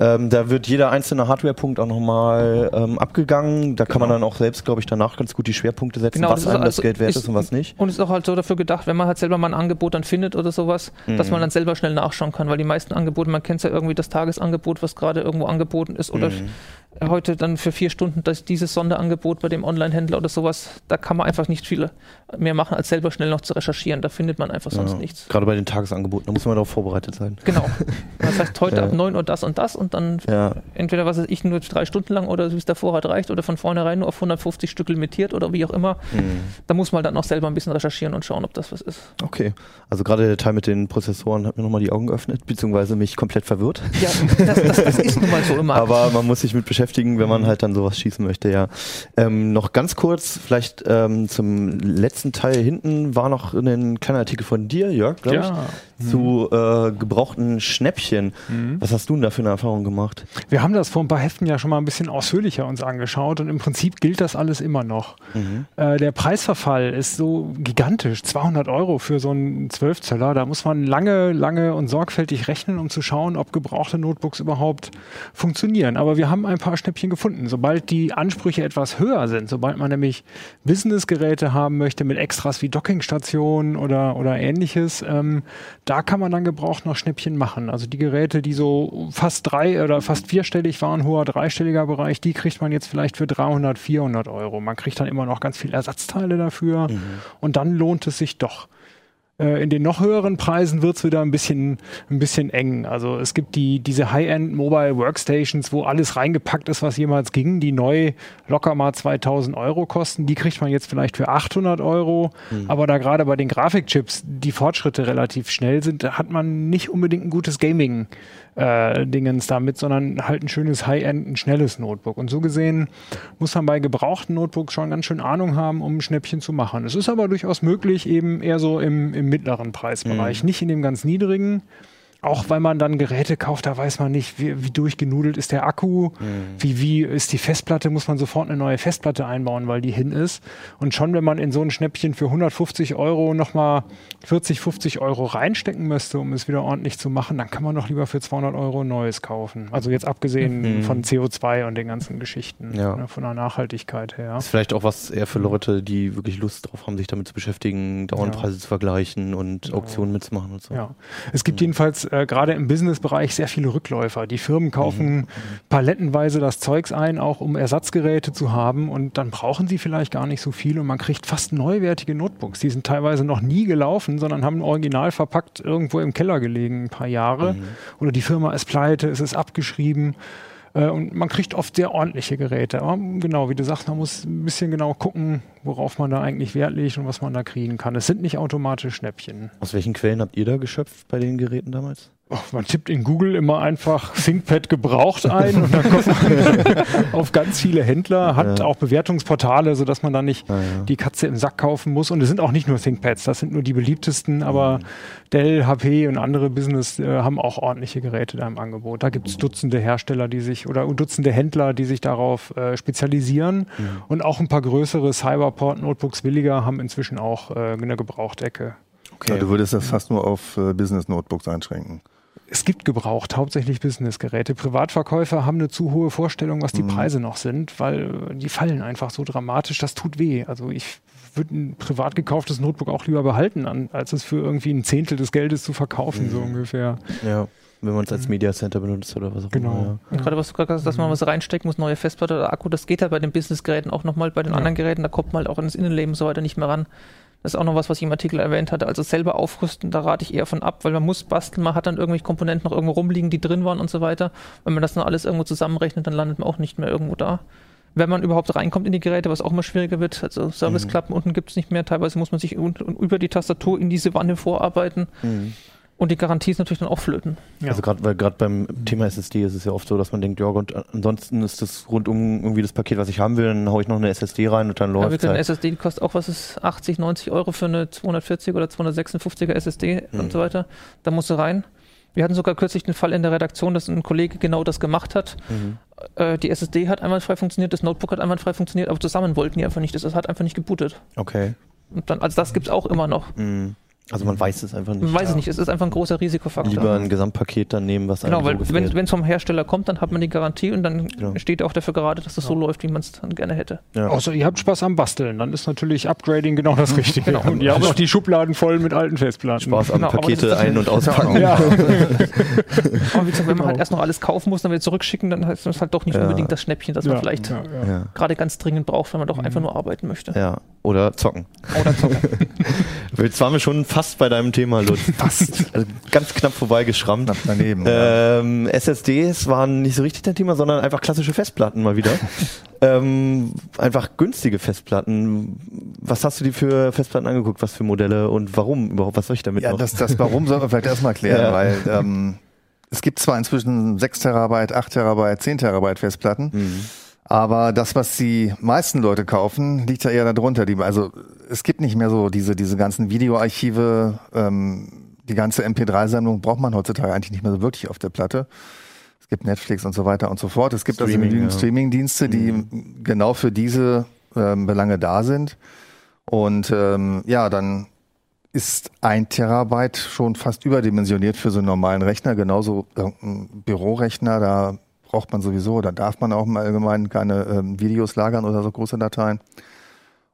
ähm, da wird jeder einzelne Hardware-Punkt auch nochmal ähm, abgegangen. Da genau. kann man genau. dann auch selbst, glaube ich, danach ganz gut die Schwerpunkte setzen, genau, was einem das also Geld wert ist, ist, und was nicht. Und es ist auch halt so dafür gedacht, wenn man halt selber mal ein Angebot dann findet oder sowas, mhm. dass man dann selber schnell nachschauen kann, weil die meisten Angebote, man kennt ja irgendwie das Tagesangebot, was gerade irgendwo angeboten ist oder mhm heute dann für vier Stunden das, dieses Sonderangebot bei dem Online-Händler oder sowas, da kann man einfach nicht viel mehr machen, als selber schnell noch zu recherchieren. Da findet man einfach sonst ja, nichts. Gerade bei den Tagesangeboten, da muss man darauf vorbereitet sein. Genau. Das heißt, heute ja. ab 9 Uhr das und das und dann ja. entweder, was weiß ich, nur drei Stunden lang oder wie es der Vorrat reicht oder von vornherein nur auf 150 Stück limitiert oder wie auch immer. Mhm. Da muss man dann auch selber ein bisschen recherchieren und schauen, ob das was ist. Okay. Also gerade der Teil mit den Prozessoren hat mir nochmal die Augen geöffnet, beziehungsweise mich komplett verwirrt. Ja, das, das, das ist nun mal so immer. Aber man muss sich mit beschäftigen wenn man halt dann sowas schießen möchte, ja. Ähm, noch ganz kurz, vielleicht ähm, zum letzten Teil hinten war noch ein kleiner Artikel von dir, Jörg, glaube ja. ich. Zu äh, gebrauchten Schnäppchen. Mhm. Was hast du denn da für eine Erfahrung gemacht? Wir haben das vor ein paar Heften ja schon mal ein bisschen ausführlicher uns angeschaut und im Prinzip gilt das alles immer noch. Mhm. Äh, der Preisverfall ist so gigantisch, 200 Euro für so einen 12 Zöller. Da muss man lange, lange und sorgfältig rechnen, um zu schauen, ob gebrauchte Notebooks überhaupt funktionieren. Aber wir haben ein paar Schnäppchen gefunden. Sobald die Ansprüche etwas höher sind, sobald man nämlich Businessgeräte haben möchte mit Extras wie Dockingstationen oder, oder ähnliches, ähm, da kann man dann gebraucht noch Schnäppchen machen. Also die Geräte, die so fast drei oder fast vierstellig waren, hoher dreistelliger Bereich, die kriegt man jetzt vielleicht für 300, 400 Euro. Man kriegt dann immer noch ganz viele Ersatzteile dafür mhm. und dann lohnt es sich doch. Äh, in den noch höheren Preisen wird es wieder ein bisschen, ein bisschen eng. Also es gibt die, diese High-End Mobile Workstations, wo alles reingepackt ist, was jemals ging, die neu locker mal 2000 Euro kosten. Die kriegt man jetzt vielleicht für 800 Euro. Mhm. Aber da gerade bei den Grafikchips die Fortschritte relativ schnell sind, hat man nicht unbedingt ein gutes Gaming äh, Dingens damit, sondern halt ein schönes High-End, ein schnelles Notebook. Und so gesehen muss man bei gebrauchten Notebooks schon ganz schön Ahnung haben, um ein Schnäppchen zu machen. Es ist aber durchaus möglich, eben eher so im, im mittleren Preisbereich, mhm. nicht in dem ganz niedrigen. Auch weil man dann Geräte kauft, da weiß man nicht, wie, wie durchgenudelt ist der Akku, mhm. wie, wie ist die Festplatte, muss man sofort eine neue Festplatte einbauen, weil die hin ist. Und schon, wenn man in so ein Schnäppchen für 150 Euro nochmal 40, 50 Euro reinstecken müsste, um es wieder ordentlich zu machen, dann kann man doch lieber für 200 Euro ein neues kaufen. Also jetzt abgesehen mhm. von CO2 und den ganzen Geschichten, ja. ne, von der Nachhaltigkeit her. Ist vielleicht auch was eher für Leute, die wirklich Lust drauf haben, sich damit zu beschäftigen, Dauernpreise ja. zu vergleichen und Auktionen mitzumachen und so. Ja. Es gibt mhm. jedenfalls äh, gerade im Businessbereich sehr viele Rückläufer. Die Firmen kaufen mhm. palettenweise das Zeugs ein, auch um Ersatzgeräte zu haben und dann brauchen sie vielleicht gar nicht so viel und man kriegt fast neuwertige Notebooks. Die sind teilweise noch nie gelaufen, sondern haben original verpackt irgendwo im Keller gelegen, ein paar Jahre. Mhm. Oder die Firma ist pleite, es ist abgeschrieben. Äh, und man kriegt oft sehr ordentliche Geräte. Aber genau, wie du sagst, man muss ein bisschen genau gucken, worauf man da eigentlich Wert legt und was man da kriegen kann. Es sind nicht automatisch Schnäppchen. Aus welchen Quellen habt ihr da geschöpft bei den Geräten damals? Oh, man tippt in Google immer einfach ThinkPad gebraucht ein und dann kommt man auf ganz viele Händler, hat ja. auch Bewertungsportale, sodass man da nicht ja, ja. die Katze im Sack kaufen muss. Und es sind auch nicht nur ThinkPads, das sind nur die beliebtesten, aber mhm. Dell, HP und andere Business äh, haben auch ordentliche Geräte da im Angebot. Da gibt es Dutzende Hersteller, die sich oder Dutzende Händler, die sich darauf äh, spezialisieren. Mhm. Und auch ein paar größere Cyberport-Notebooks billiger haben inzwischen auch äh, eine Gebrauchtecke. Okay. du würdest das fast nur auf äh, Business-Notebooks einschränken es gibt gebraucht, hauptsächlich Businessgeräte. Privatverkäufer haben eine zu hohe Vorstellung, was die mhm. Preise noch sind, weil die fallen einfach so dramatisch, das tut weh. Also ich würde ein privat gekauftes Notebook auch lieber behalten, an, als es für irgendwie ein Zehntel des Geldes zu verkaufen, mhm. so ungefähr. Ja. Wenn man es als Media Center benutzt oder was auch genau. immer. Genau. Ja. Gerade was du gerade gesagt hast, dass man was reinstecken muss, neue Festplatte oder Akku, das geht halt bei den Businessgeräten auch nochmal, bei den ja. anderen Geräten, da kommt man halt auch ins Innenleben so weiter nicht mehr ran. Das ist auch noch was, was ich im Artikel erwähnt hatte. Also selber aufrüsten, da rate ich eher von ab, weil man muss basteln, man hat dann irgendwelche Komponenten noch irgendwo rumliegen, die drin waren und so weiter. Wenn man das noch alles irgendwo zusammenrechnet, dann landet man auch nicht mehr irgendwo da. Wenn man überhaupt reinkommt in die Geräte, was auch immer schwieriger wird, also Serviceklappen mhm. unten gibt es nicht mehr, teilweise muss man sich über die Tastatur in diese Wanne vorarbeiten. Mhm. Und die Garantie ist natürlich dann auch flöten. Ja. Also gerade weil gerade beim Thema SSD ist es ja oft so, dass man denkt, ja und ansonsten ist das rundum irgendwie das Paket, was ich haben will, dann haue ich noch eine SSD rein und dann läuft es. Ja, eine halt. SSD kostet auch was ist 80, 90 Euro für eine 240 oder 256er SSD mhm. und so weiter. Da musst du rein. Wir hatten sogar kürzlich den Fall in der Redaktion, dass ein Kollege genau das gemacht hat. Mhm. Äh, die SSD hat einmal frei funktioniert, das Notebook hat einmal frei funktioniert, aber zusammen wollten die einfach nicht. Das hat einfach nicht gebootet. Okay. Und dann, also das gibt es auch immer noch. Mhm. Also man weiß es einfach nicht. Man weiß es nicht, es ist einfach ein großer Risikofaktor. Lieber ein Gesamtpaket dann nehmen, was Genau, weil so wenn es vom Hersteller kommt, dann hat man die Garantie und dann genau. steht auch dafür gerade, dass das so läuft, wie man es dann gerne hätte. Ja. Außer ihr habt Spaß am Basteln, dann ist natürlich Upgrading genau das Richtige. genau. Und ihr habt auch die Schubladen voll mit alten Festplatten. Spaß am genau, Pakete ein- und auspacken. Ja. aber wie gesagt, wenn man halt erst noch alles kaufen muss, dann wieder zurückschicken, dann ist das halt doch nicht ja. unbedingt das Schnäppchen, das man vielleicht gerade ganz dringend braucht, wenn man doch mhm. einfach nur arbeiten möchte. Ja, oder zocken. Oder zocken. Jetzt waren wir schon fast bei deinem Thema, Lutz. Fast. Also ganz knapp vorbeigeschrammt. Knapp daneben. Ähm. SSDs waren nicht so richtig dein Thema, sondern einfach klassische Festplatten mal wieder. ähm, einfach günstige Festplatten. Was hast du dir für Festplatten angeguckt? Was für Modelle und warum überhaupt? Was soll ich damit ja, noch? Das, das Warum soll man vielleicht erstmal klären, ja. weil ähm, es gibt zwar inzwischen 6 Terabyte, 8 Terabyte, 10 Terabyte Festplatten. Mhm. Aber das, was die meisten Leute kaufen, liegt ja eher darunter. Die, also es gibt nicht mehr so diese, diese ganzen Videoarchive, ähm, die ganze MP3-Sammlung braucht man heutzutage eigentlich nicht mehr so wirklich auf der Platte. Es gibt Netflix und so weiter und so fort. Es gibt also Streaming, also ja. Streaming-Dienste, die mhm. genau für diese ähm, Belange da sind. Und ähm, ja, dann ist ein Terabyte schon fast überdimensioniert für so einen normalen Rechner, genauso irgendein Bürorechner, da braucht man sowieso, da darf man auch im Allgemeinen keine ähm, Videos lagern oder so große Dateien.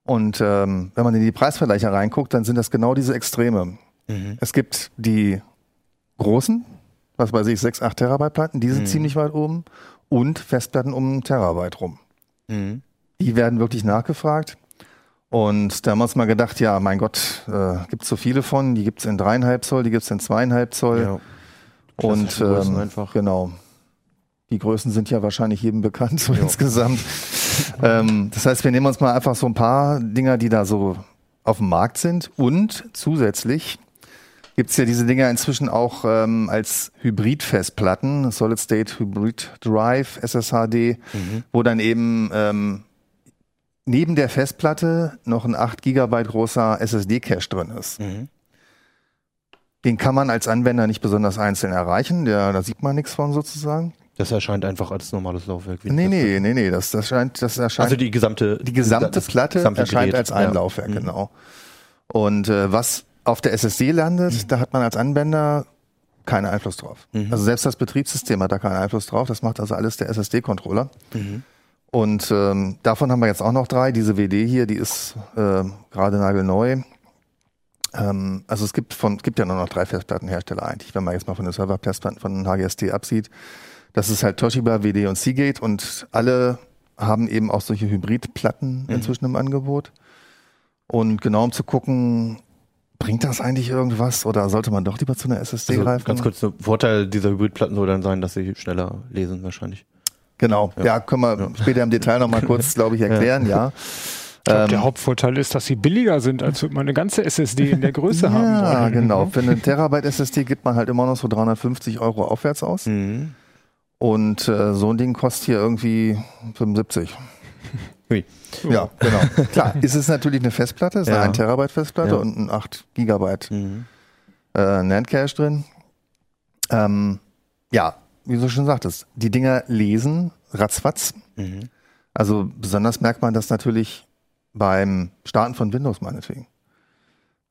Und ähm, wenn man in die Preisvergleiche reinguckt, dann sind das genau diese Extreme. Mhm. Es gibt die großen, was weiß ich, 6, 8 Terabyte Platten, die sind mhm. ziemlich weit oben und Festplatten um einen Terabyte rum. Mhm. Die werden wirklich nachgefragt. Und da haben wir uns mal gedacht, ja, mein Gott, äh, gibt es so viele von, die gibt es in dreieinhalb Zoll, die gibt es in zweieinhalb Zoll. Ja. Und ähm, einfach. genau. Die Größen sind ja wahrscheinlich jedem bekannt, so jo. insgesamt. ähm, das heißt, wir nehmen uns mal einfach so ein paar Dinger, die da so auf dem Markt sind. Und zusätzlich gibt es ja diese Dinger inzwischen auch ähm, als Hybrid-Festplatten, Solid State Hybrid Drive, SSHD, mhm. wo dann eben ähm, neben der Festplatte noch ein 8 GB großer SSD-Cache drin ist. Mhm. Den kann man als Anwender nicht besonders einzeln erreichen, der, da sieht man nichts von sozusagen. Das erscheint einfach als normales Laufwerk. Nee, nee, nee, nee, das, das, scheint, das erscheint. Also die gesamte, die gesamte Platte gesamte erscheint Gerät. als ein ja. Laufwerk, mhm. genau. Und äh, was auf der SSD landet, mhm. da hat man als Anwender keinen Einfluss drauf. Mhm. Also selbst das Betriebssystem hat da keinen Einfluss drauf. Das macht also alles der SSD-Controller. Mhm. Und ähm, davon haben wir jetzt auch noch drei. Diese WD hier, die ist äh, gerade nagelneu. Ähm, also es gibt von, gibt ja nur noch drei Festplattenhersteller eigentlich, wenn man jetzt mal von den Serverfestplatten von HGST absieht. Das ist halt Toshiba, WD und Seagate und alle haben eben auch solche Hybridplatten mhm. inzwischen im Angebot. Und genau um zu gucken, bringt das eigentlich irgendwas oder sollte man doch lieber zu einer SSD also greifen? Ganz kurz, der Vorteil dieser Hybridplatten soll dann sein, dass sie schneller lesen wahrscheinlich. Genau, ja, ja können wir ja. später im Detail nochmal kurz, glaube ich, erklären, ja. ja. Ich glaube, ähm, der Hauptvorteil ist, dass sie billiger sind, als würde man eine ganze SSD in der Größe haben Ja, genau. Für eine Terabyte SSD gibt man halt immer noch so 350 Euro aufwärts aus. Mhm. Und äh, so ein Ding kostet hier irgendwie 75. Hui. Ja, genau. Klar, ist es natürlich eine Festplatte, ist ja. eine 1 Terabyte Festplatte ja. und ein 8 Gigabyte mhm. äh, NAND Cache drin. Ähm, ja, wie du schon sagtest, die Dinger lesen ratzfatz. Mhm. Also besonders merkt man das natürlich beim Starten von Windows meinetwegen.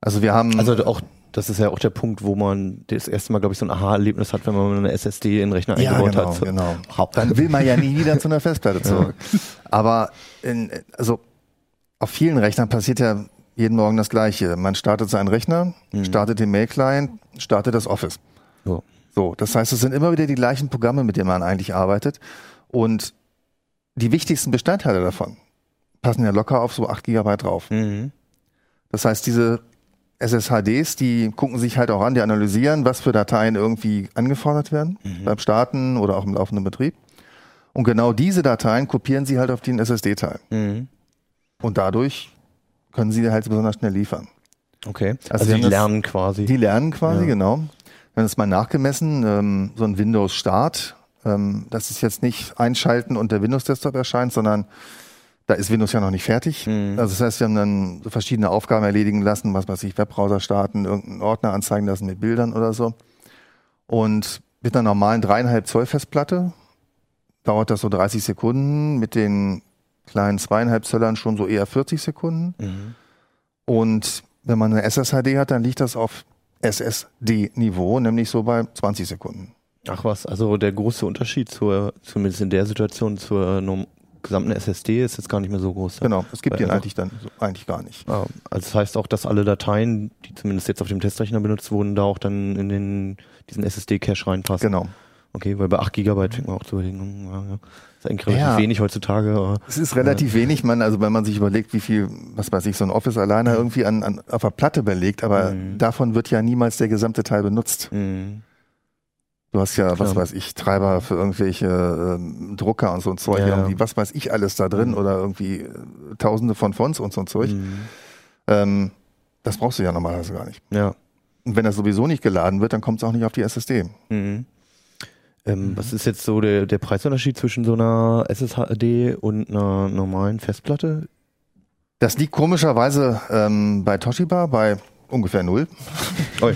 Also wir haben. Also auch, das ist ja auch der Punkt, wo man das erste Mal, glaube ich, so ein Aha-Erlebnis hat, wenn man eine SSD in den Rechner ja, eingebaut genau, hat. Genau. Dann will man ja nie wieder zu einer Festplatte zurück. Ja. Aber in, also auf vielen Rechnern passiert ja jeden Morgen das Gleiche. Man startet seinen Rechner, mhm. startet den Mail-Client, startet das Office. Ja. So, das heißt, es sind immer wieder die gleichen Programme, mit denen man eigentlich arbeitet. Und die wichtigsten Bestandteile davon passen ja locker auf so 8 Gigabyte drauf. Mhm. Das heißt, diese SSHDs, die gucken sich halt auch an, die analysieren, was für Dateien irgendwie angefordert werden mhm. beim Starten oder auch im laufenden Betrieb. Und genau diese Dateien kopieren sie halt auf den SSD-Teil. Mhm. Und dadurch können sie halt besonders schnell liefern. Okay. Also, also die lernen quasi. Die lernen quasi, ja. genau. Wir haben es mal nachgemessen, ähm, so ein Windows-Start, ähm, das ist jetzt nicht einschalten und der Windows-Desktop erscheint, sondern da ist Windows ja noch nicht fertig. Mhm. Also das heißt, wir haben dann so verschiedene Aufgaben erledigen lassen, was weiß ich, Webbrowser starten, irgendeinen Ordner anzeigen lassen mit Bildern oder so. Und mit einer normalen dreieinhalb Zoll Festplatte dauert das so 30 Sekunden, mit den kleinen zweieinhalb Zöllern schon so eher 40 Sekunden. Mhm. Und wenn man eine SSHD hat, dann liegt das auf SSD-Niveau, nämlich so bei 20 Sekunden. Ach was, also der große Unterschied zur, zumindest in der Situation zur gesamten SSD ist jetzt gar nicht mehr so groß. Genau, es gibt den eigentlich dann so, eigentlich gar nicht. Also das heißt auch, dass alle Dateien, die zumindest jetzt auf dem Testrechner benutzt wurden, da auch dann in den diesen SSD-Cache reinpassen. Genau. Okay, weil bei 8 Gigabyte fängt man auch zu überlegen, ja, ja. ist eigentlich relativ ja. wenig heutzutage. Aber, es ist relativ ja. wenig, man, also wenn man sich überlegt, wie viel, was weiß ich, so ein Office alleine mhm. irgendwie an, an auf der Platte belegt, aber mhm. davon wird ja niemals der gesamte Teil benutzt. Mhm. Du hast ja, was weiß ich, Treiber für irgendwelche ähm, Drucker und so ein Zeug, irgendwie, was weiß ich alles da drin mhm. oder irgendwie äh, tausende von Fonts und so ein Zeug. Mhm. Ähm, das brauchst du ja normalerweise gar nicht. Ja. Und wenn das sowieso nicht geladen wird, dann kommt es auch nicht auf die SSD. Mhm. Ähm, mhm. Was ist jetzt so der, der Preisunterschied zwischen so einer SSD und einer normalen Festplatte? Das liegt komischerweise ähm, bei Toshiba bei ungefähr null.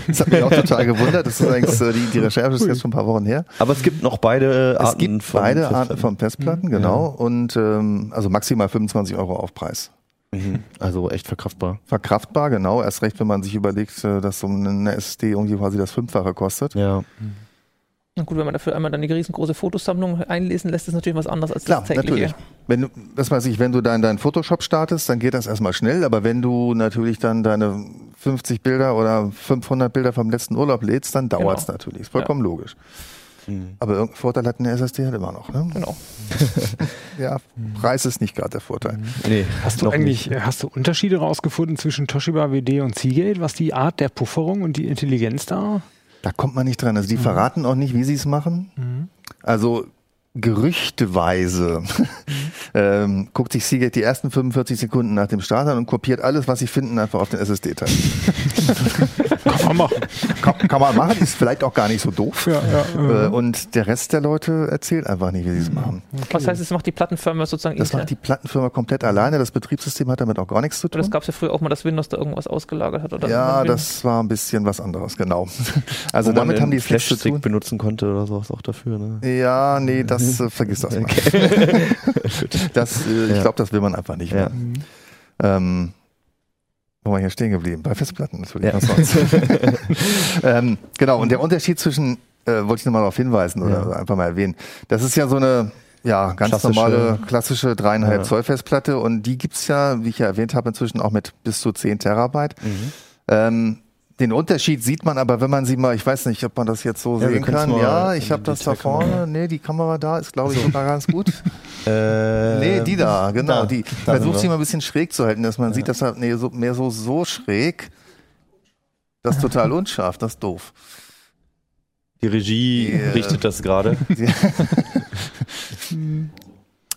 Das hat mich auch total gewundert. Das ist eigentlich so die, die Recherche ist jetzt schon ein paar Wochen her. Aber es gibt noch beide Arten. Es gibt beide Arten von Festplatten, genau. Ja. Und ähm, also maximal 25 Euro Aufpreis. Mhm. Also echt verkraftbar. Verkraftbar, genau. Erst recht, wenn man sich überlegt, äh, dass so eine SSD irgendwie quasi das Fünffache kostet. Ja. Mhm. Na gut, wenn man dafür einmal dann eine riesengroße Fotosammlung einlesen lässt, ist natürlich was anderes als Klar, das natürlich. Wenn du, das weiß ich, wenn du dann deinen Photoshop startest, dann geht das erstmal schnell, aber wenn du natürlich dann deine 50 Bilder oder 500 Bilder vom letzten Urlaub lädst, dann dauert es genau. natürlich. Ist vollkommen ja. logisch. Mhm. Aber irgendeinen Vorteil hat eine SSD halt immer noch. Ne? Genau. ja, Preis ist nicht gerade der Vorteil. Mhm. Nee, hast du eigentlich, nicht. hast du Unterschiede rausgefunden zwischen Toshiba WD und Seagate, was die Art der Pufferung und die Intelligenz da da kommt man nicht dran. Also die mhm. verraten auch nicht, wie sie es machen. Mhm. Also gerüchteweise mhm. ähm, guckt sich Seagate die ersten 45 Sekunden nach dem Start an und kopiert alles, was sie finden, einfach auf den SSD-Teil. kann man machen. Kann, kann, man machen, ist vielleicht auch gar nicht so doof. Ja, ja, äh, und der Rest der Leute erzählt einfach nicht, wie sie es machen. Okay. Was heißt, das macht die Plattenfirma sozusagen Das intern? macht die Plattenfirma komplett alleine. Das Betriebssystem hat damit auch gar nichts zu tun. Das gab es ja früher auch mal, dass Windows da irgendwas ausgelagert hat. Oder ja, das war ein bisschen was anderes, genau. Also Wo damit haben die Flash-Stick benutzen konnte oder sowas auch dafür. Ne? Ja, nee, das äh, vergiss das mal. Okay. das, äh, ich glaube, das will man einfach nicht mehr. Ja. Ähm, wo war hier stehen geblieben? Bei Festplatten natürlich. Ja. ähm, genau, und der Unterschied zwischen, äh, wollte ich nochmal darauf hinweisen oder ja. einfach mal erwähnen, das ist ja so eine ja, ganz klassische, normale, klassische dreieinhalb ja. Zoll Festplatte und die gibt's ja, wie ich ja erwähnt habe, inzwischen auch mit bis zu 10 Terabyte. Mhm. Ähm, den Unterschied sieht man aber, wenn man sie mal, ich weiß nicht, ob man das jetzt so Ja, sehen kann. Ja, ich habe die das da vorne. Nee, die Kamera da ist, glaube ich, sogar ganz gut. Äh, Nee, die da, genau. da, die da versucht sie mal ein bisschen schräg zu halten, dass man sieht, dass er nee, so, mehr so, so schräg. Das ist total unscharf, das ist doof. Die Regie Yeah. richtet das gerade.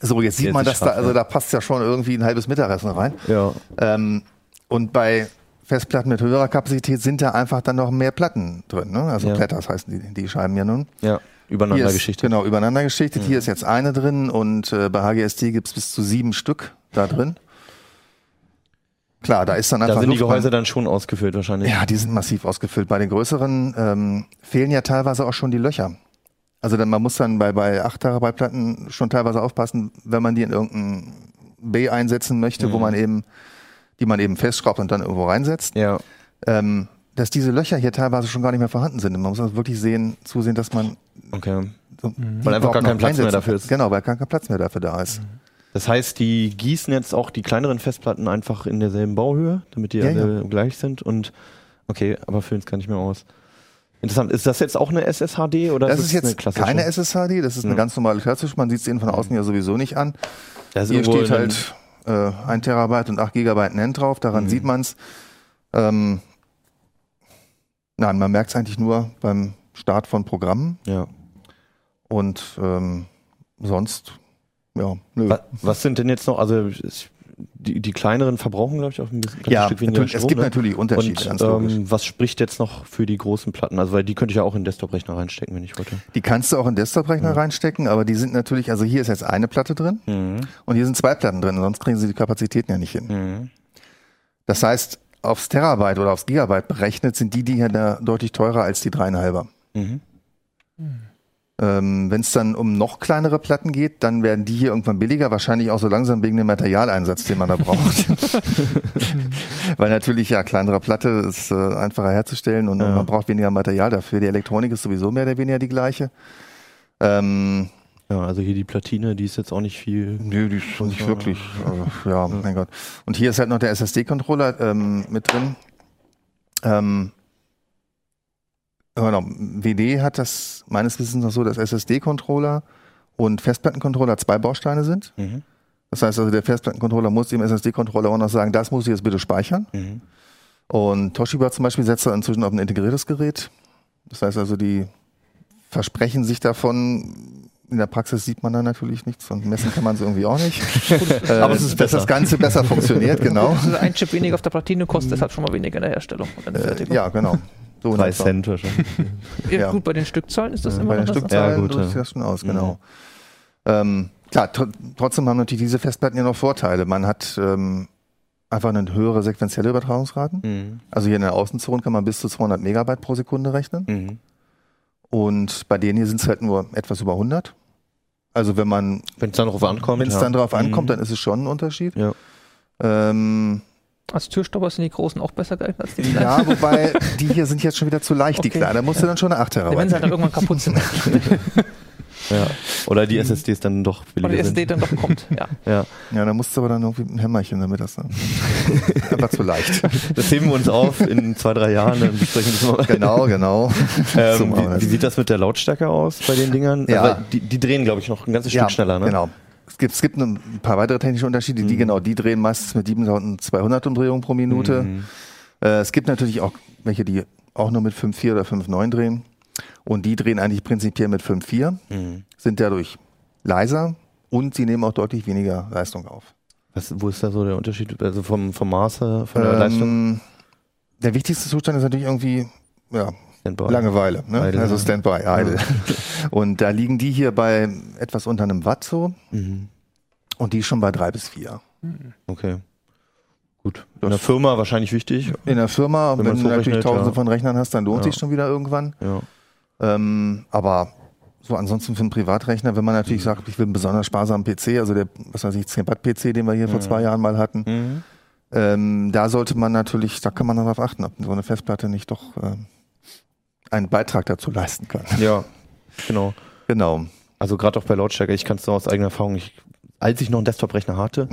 So, jetzt sieht Jetzt man, dass da, also ja. da passt ja schon irgendwie ein halbes Mittagessen rein. ja. Ähm, und bei Festplatten mit höherer Kapazität sind da einfach dann noch mehr Platten drin. Ne? Also Ja. Platters heißen die, die Scheiben ja nun. Ja. Übereinander Hier ist, Geschichte. Genau, übereinander geschichtet. Hier ist jetzt eine drin und äh, bei HGST gibt es bis zu sieben Stück da drin. Klar, da ist dann einfach Da sind die Luft Gehäuse dran. dann schon ausgefüllt wahrscheinlich. Ja, die sind massiv ausgefüllt. Bei den größeren ähm, fehlen ja teilweise auch schon die Löcher. Also dann, man muss dann bei, bei 8 Terabyte Platten schon teilweise aufpassen, wenn man die in irgendein B einsetzen möchte, wo man eben, die man eben festschraubt und dann irgendwo reinsetzt, Ja. ähm, dass diese Löcher hier teilweise schon gar nicht mehr vorhanden sind. Und man muss also wirklich sehen, zusehen, dass man Okay. so Weil einfach gar kein Platz mehr dafür ist. Genau, weil gar kein Platz mehr dafür da ist. Das heißt, die gießen jetzt auch die kleineren Festplatten einfach in derselben Bauhöhe, damit die Ja, alle gleich sind und okay, aber füllen es gar nicht mehr aus. Interessant. Ist das jetzt auch eine SSHD oder Das ist ist eine jetzt klassische? keine SSHD, das ist eine Ja. ganz normale klassische. Man sieht es ihnen von außen ja sowieso nicht an. Da ist Hier steht halt äh, 1 Terabyte und 8 Gigabyte NAND drauf, daran Mhm. sieht man es. Ähm, nein, man merkt es eigentlich nur beim Start von Programmen Ja. und ähm, sonst, ja, nö. Was, was sind denn jetzt noch? Also es- die, die kleineren verbrauchen, glaube ich, auch ein bisschen ein Ja, Stück weniger es Strom, gibt ne? natürlich Unterschiede, Und ähm, was spricht jetzt noch für die großen Platten? Also weil die könnte ich ja auch in den Desktop-Rechner reinstecken, wenn ich wollte. Die kannst du auch in Desktop-Rechner reinstecken, aber die sind natürlich, also hier ist jetzt eine Platte drin und hier sind zwei Platten drin, sonst kriegen sie die Kapazitäten ja nicht hin. Mhm. Das heißt, aufs Terabyte oder aufs Gigabyte berechnet sind die Dinger da deutlich teurer als die dreieinhalber. Mhm. Ähm, Wenn es dann um noch kleinere Platten geht, dann werden die hier irgendwann billiger, wahrscheinlich auch so langsam wegen dem Materialeinsatz, den man da braucht. Weil natürlich, ja, kleinere Platte ist äh, einfacher herzustellen und, Ja. man braucht weniger Material dafür. Die Elektronik ist sowieso mehr oder weniger die gleiche. Ähm, Ja, also hier die Platine, die ist jetzt auch nicht viel. Nö, die ist nicht wirklich. Äh, ja, mein Gott. Und hier ist halt noch der SSD-Controller ähm, mit drin. Ähm, genau, WD hat das meines Wissens noch so, dass SSD-Controller und Festplattencontroller zwei Bausteine sind. Mhm. Das heißt also, der Festplattencontroller muss dem SSD-Controller auch noch sagen, das muss ich jetzt bitte speichern. Mhm. Und Toshiba zum Beispiel setzt da inzwischen auf ein integriertes Gerät. Das heißt also, die versprechen sich davon. In der Praxis sieht man da natürlich nichts und messen kann man es irgendwie auch nicht. äh, Aber es ist dass besser. das Ganze besser funktioniert, genau. Also ein Chip weniger auf der Platine kostet deshalb schon mal weniger in der Herstellung. und in der Äh, ja, genau. So Drei. Cent wahrscheinlich. Ja, ja. Gut, bei den Stückzahlen ist das immer Bei noch den das Stückzahlen Ja, gut, drückt ja. sich das schon aus, genau. Ähm, klar, tr trotzdem haben natürlich diese Festplatten ja noch Vorteile. Man hat ähm, einfach eine höhere sequenzielle Übertragungsraten. Mhm. Also hier in der Außenzone kann man bis zu 200 Megabyte pro Sekunde rechnen. Mhm. Und bei denen hier sind es halt nur etwas über 100. Also wenn man, Wenn es dann darauf ankommt. wenn es ja. dann drauf ankommt, Mhm. dann ist es schon ein Unterschied. Ja. Ähm, Als Türstopper sind die großen auch besser geeignet als die kleinen. ja, wobei die hier sind jetzt schon wieder zu leicht, die Okay. kleinen. Da musst du dann schon eine 8 Ja, Terabyte. wenn sie halt dann irgendwann kaputt sind. ja. Oder die SSDs dann doch Oder die billiger SD sind. dann doch kommt. Ja. Ja. Ja, da musst du aber dann irgendwie ein Hämmerchen damit das dann. Einfach zu leicht. Das heben wir uns auf in zwei, drei Jahren, dann besprechen wir das mal. Genau, genau. Ähm, wie, wie sieht das mit der Lautstärke aus bei den Dingern? Ja. Also, die, die drehen, glaube ich, noch ein ganzes Stück schneller, ne? Genau. Es gibt, es gibt ein paar weitere technische Unterschiede, die genau, die drehen meistens mit 7200 Umdrehungen pro Minute. Mhm. Äh, es gibt natürlich auch welche, die auch nur mit 5,4 oder 5,9 drehen. Und die drehen eigentlich prinzipiell mit 5,4, Mhm. sind dadurch leiser und sie nehmen auch deutlich weniger Leistung auf. Was, wo ist da so der Unterschied? Also vom, vom Maße, von der Leistung? Ähm, der wichtigste Zustand ist natürlich irgendwie, ja, Standby. Langeweile, ne? Idle. also Standby, idle. Und da liegen die hier bei etwas unter einem Watt so Mhm. und die schon bei drei bis vier. Okay. Gut. In der Firma wahrscheinlich wichtig. In der Firma, Wenn wenn, du natürlich tausende ja. von Rechnern hast, dann lohnt Ja. sich schon wieder irgendwann. Ja. Ähm, aber so ansonsten für einen Privatrechner, wenn man natürlich Mhm. sagt, ich will einen besonders sparsamen PC, also der, was weiß ich, 10 Watt PC, den wir hier vor zwei Jahren mal hatten, Mhm. ähm, da sollte man natürlich, da kann man darauf achten, ob so eine Festplatte nicht doch ähm, einen Beitrag dazu leisten kann. Ja, genau. Genau. Also gerade auch bei Lautstärke, ich kann es nur aus eigener Erfahrung, ich als ich noch einen Desktop-Rechner hatte,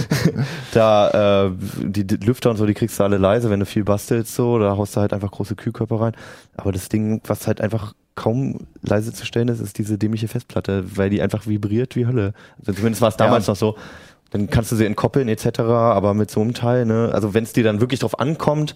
da äh, die, die, Lüfter und so, die kriegst du alle leise, wenn du viel bastelst, so, da haust du halt einfach große Kühlkörper rein. Aber das Ding, was halt einfach kaum leise zu stellen ist, ist diese dämliche Festplatte, weil die einfach vibriert wie Hölle. Also zumindest war es damals ja. noch so. Dann kannst du sie entkoppeln etc., aber mit so einem Teil, ne, also wenn es dir dann wirklich drauf ankommt,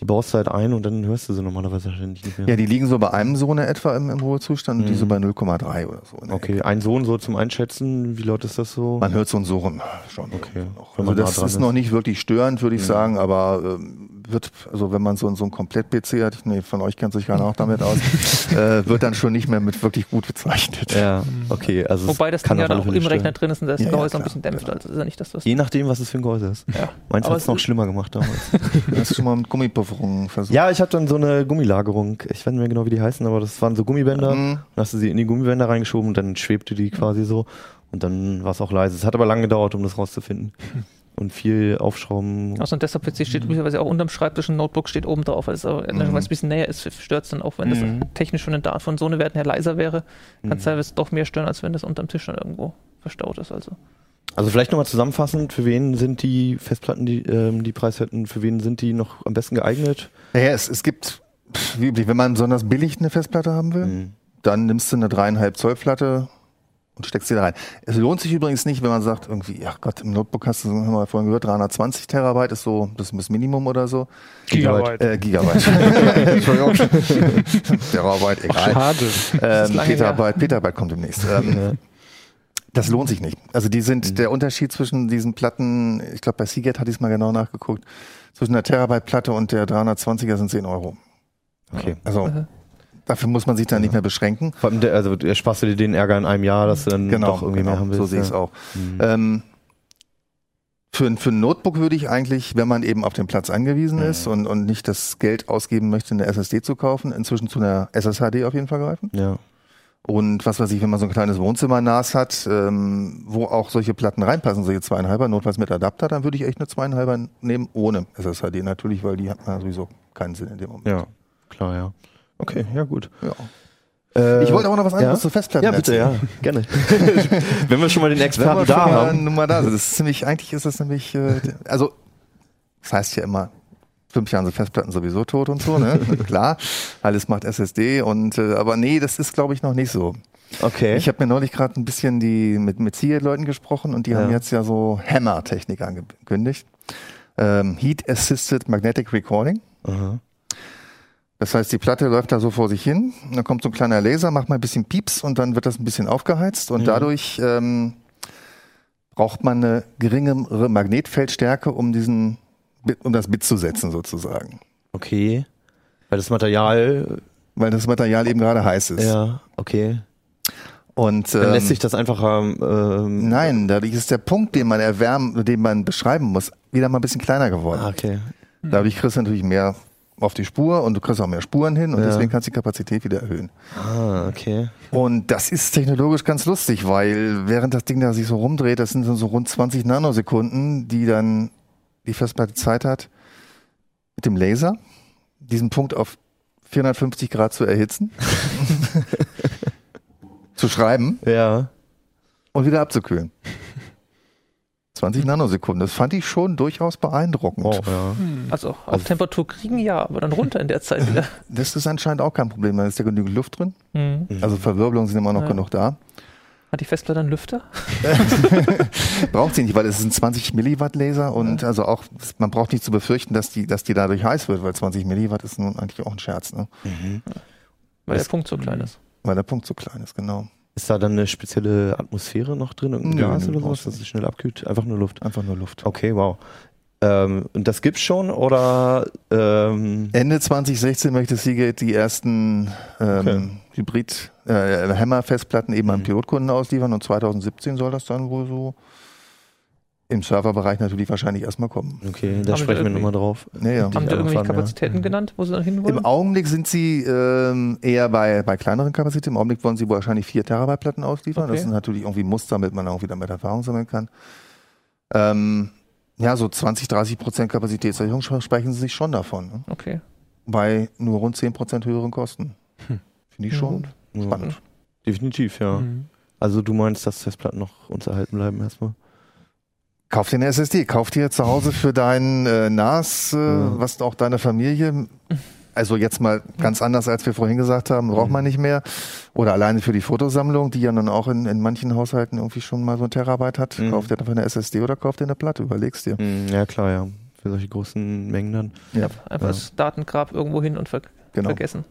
die baust du halt ein und dann hörst du sie normalerweise wahrscheinlich nicht mehr. Ja, die liegen so bei einem Sohn etwa im, im Ruhezustand und die so mhm. bei 0,3 oder so. Okay, ein Sohn so zum Einschätzen, wie laut ist das so? Man hört so einen Sohn schon. Okay. Also das ist, ist, noch nicht wirklich störend, würde ich ja. sagen, aber ähm, wird, also wenn man so, so ein Komplett-PC hat, nee, von euch kennt sich keiner auch damit aus, äh, wird dann schon nicht mehr mit wirklich gut bezeichnet. Ja, okay. Also Wobei das kann ja auch im Rechner drin ist und das ja, Gehäuse ja, ein bisschen dämpft. Also ist ja nicht das, was Je nachdem, was es für ein Gehäuse ist. Ja. Meins hat es noch schlimmer gemacht damals. Hast du schon mal mit Gummipufferungen versucht? Ja, ich hatte dann so eine Gummilagerung. Ich weiß nicht mehr genau, wie die heißen, aber das waren so Gummibänder. Mhm. Dann hast du sie in die Gummibänder reingeschoben und dann schwebte die quasi so. Und dann war es auch leise. Es hat aber lange gedauert, um das rauszufinden und viel aufschrauben. Achso, ein Desktop-PC steht üblicherweise auch unterm Schreibtisch, ein Notebook steht oben drauf, weil es mhm. ein bisschen näher ist, stört es dann auch, wenn mhm. das technisch von, den, von so einer Werten her leiser wäre, kann es mhm. teilweise doch mehr stören, als wenn das unterm Tisch dann irgendwo verstaut ist. Also. Also vielleicht nochmal zusammenfassend, für wen sind die Festplatten, die, ähm, die Preiswerten, für wen sind die noch am besten geeignet? Naja, es, es gibt, wie üblich, wenn man besonders billig eine Festplatte haben will, mhm. dann nimmst du eine dreieinhalb Zoll Platte, und steckst sie da rein. Es lohnt sich übrigens nicht, wenn man sagt, irgendwie, ach Gott, im Notebook hast du, haben wir vorhin gehört, 320 Terabyte ist so das, ist das Minimum oder so. Gigabyte. Äh, Gigabyte. Entschuldigung. Terabyte, egal. Schade. Ähm, Petabyte, Petabyte kommt demnächst. Ähm, das lohnt sich nicht. Also die sind, mhm. der Unterschied zwischen diesen Platten, ich glaube bei Seagate hatte ich es mal genau nachgeguckt, zwischen der Terabyte-Platte und der 320er sind 10 Euro. Okay. Also, mhm. Dafür muss man sich dann ja. nicht mehr beschränken. Vor allem, der, also sparst du dir den Ärger in einem Jahr, dass du dann genau, doch irgendwie genau, mehr haben willst. So sehe ich es auch. Mhm. Ähm, für, für ein Notebook würde ich eigentlich, wenn man eben auf den Platz angewiesen mhm. ist und, und nicht das Geld ausgeben möchte, eine SSD zu kaufen, inzwischen zu einer SSHD auf jeden Fall greifen. Ja. Und was weiß ich, wenn man so ein kleines Wohnzimmer NAS hat, ähm, wo auch solche Platten reinpassen, solche zweieinhalber, notfalls mit Adapter, dann würde ich echt eine zweieinhalber nehmen, ohne SSHD natürlich, weil die hat sowieso keinen Sinn in dem Moment. Ja, klar, ja. Okay, ja gut. Ja. Äh, ich wollte auch noch was anderes ja? zu Festplatten Ja, bitte, erzählen. ja, gerne. Wenn wir schon mal den Experten da haben. Mal da Das ist ziemlich, eigentlich ist das nämlich, äh, also, das heißt ja immer, fünf Jahren sind Festplatten sowieso tot und so, ne? Klar, alles macht SSD und, äh, aber nee, das ist glaube ich noch nicht so. Okay. Ich habe mir neulich gerade ein bisschen die mit mit Seagate-Leuten gesprochen und die ja. haben jetzt ja so Hammer-Technik angekündigt. Ähm, Heat Assisted Magnetic Recording. Aha. Das heißt, die Platte läuft da so vor sich hin, dann kommt so ein kleiner Laser, macht mal ein bisschen Pieps und dann wird das ein bisschen aufgeheizt und mhm. dadurch ähm, braucht man eine geringere Magnetfeldstärke, um diesen, um das Bit zu setzen sozusagen. Okay. Weil das Material, weil das Material eben gerade heiß ist. Ja, okay. Und dann ähm, lässt sich das einfach ähm, Nein, dadurch ist der Punkt, den man erwärmen, den man beschreiben muss, wieder mal ein bisschen kleiner geworden. Ah, okay. Dadurch kriegst du natürlich mehr auf die Spur und du kriegst auch mehr Spuren hin und ja. deswegen kannst du die Kapazität wieder erhöhen. Ah, okay. Und das ist technologisch ganz lustig, weil während das Ding da sich so rumdreht, das sind so rund 20 Nanosekunden, die dann die Festplatte Zeit hat, mit dem Laser diesen Punkt auf 450 Grad zu erhitzen, zu schreiben ja. und wieder abzukühlen. 20 Nanosekunden. Das fand ich schon durchaus beeindruckend. Oh, ja. Hm. Also auf also, Temperatur kriegen ja, aber dann runter in der Zeit wieder. Das ist anscheinend auch kein Problem. Da ist ja genügend Luft drin. Mhm. Also Verwirbelungen sind immer noch ja. genug da. Hat die Festplatte einen Lüfter? braucht sie nicht, weil es ist ein 20 Milliwatt Laser und ja. also auch man braucht nicht zu befürchten, dass die, dass die dadurch heiß wird, weil 20 Milliwatt ist nun eigentlich auch ein Scherz. Ne? Mhm. Weil das, der Punkt so klein ist. Weil der Punkt so klein ist, genau. Ist da dann eine spezielle Atmosphäre noch drin? Irgendein Gas oder sowas, dass es schnell abkühlt? Einfach nur Luft? Einfach nur Luft. Okay, wow. Ähm, und das gibt's schon oder? Ähm Ende 2016 möchte Seagate die ersten ähm, okay. Hybrid äh, Hammer-Festplatten eben mhm. an Pilotkunden ausliefern und 2017 soll das dann wohl so im Serverbereich natürlich wahrscheinlich erstmal kommen. Okay, da haben sprechen wir nochmal drauf. Ja, ja. Haben Sie irgendwelche Kapazitäten ja. genannt, wo Sie dann hinwollen? Im Augenblick sind Sie ähm, eher bei, bei kleineren Kapazitäten. Im Augenblick wollen Sie wahrscheinlich 4 Terabyte Platten ausliefern. Okay. Das sind natürlich irgendwie Muster, damit man auch wieder mit Erfahrung sammeln kann. Ähm, ja, so 20, 30 Prozent Kapazitätserhöhung sprechen Sie sich schon davon. Ne? Okay. Bei nur rund 10 Prozent höheren Kosten. Hm. Finde ich schon ja, spannend. Definitiv, ja. Mhm. Also du meinst, dass Festplatten noch uns erhalten bleiben erstmal? Kauf dir eine SSD, kauf dir zu Hause für dein äh, NAS, äh, ja. was auch deine Familie, also jetzt mal ganz anders, als wir vorhin gesagt haben, braucht man nicht mehr. Oder alleine für die Fotosammlung, die ja dann auch in, in manchen Haushalten irgendwie schon mal so ein Terabyte hat. Mhm. Kauf dir dafür eine SSD oder kauf dir eine Platte, überlegst dir. Mhm, ja klar, ja. Für solche großen Mengen dann. Ja. Einfach ja. das Datengrab irgendwo hin und ver genau. vergessen.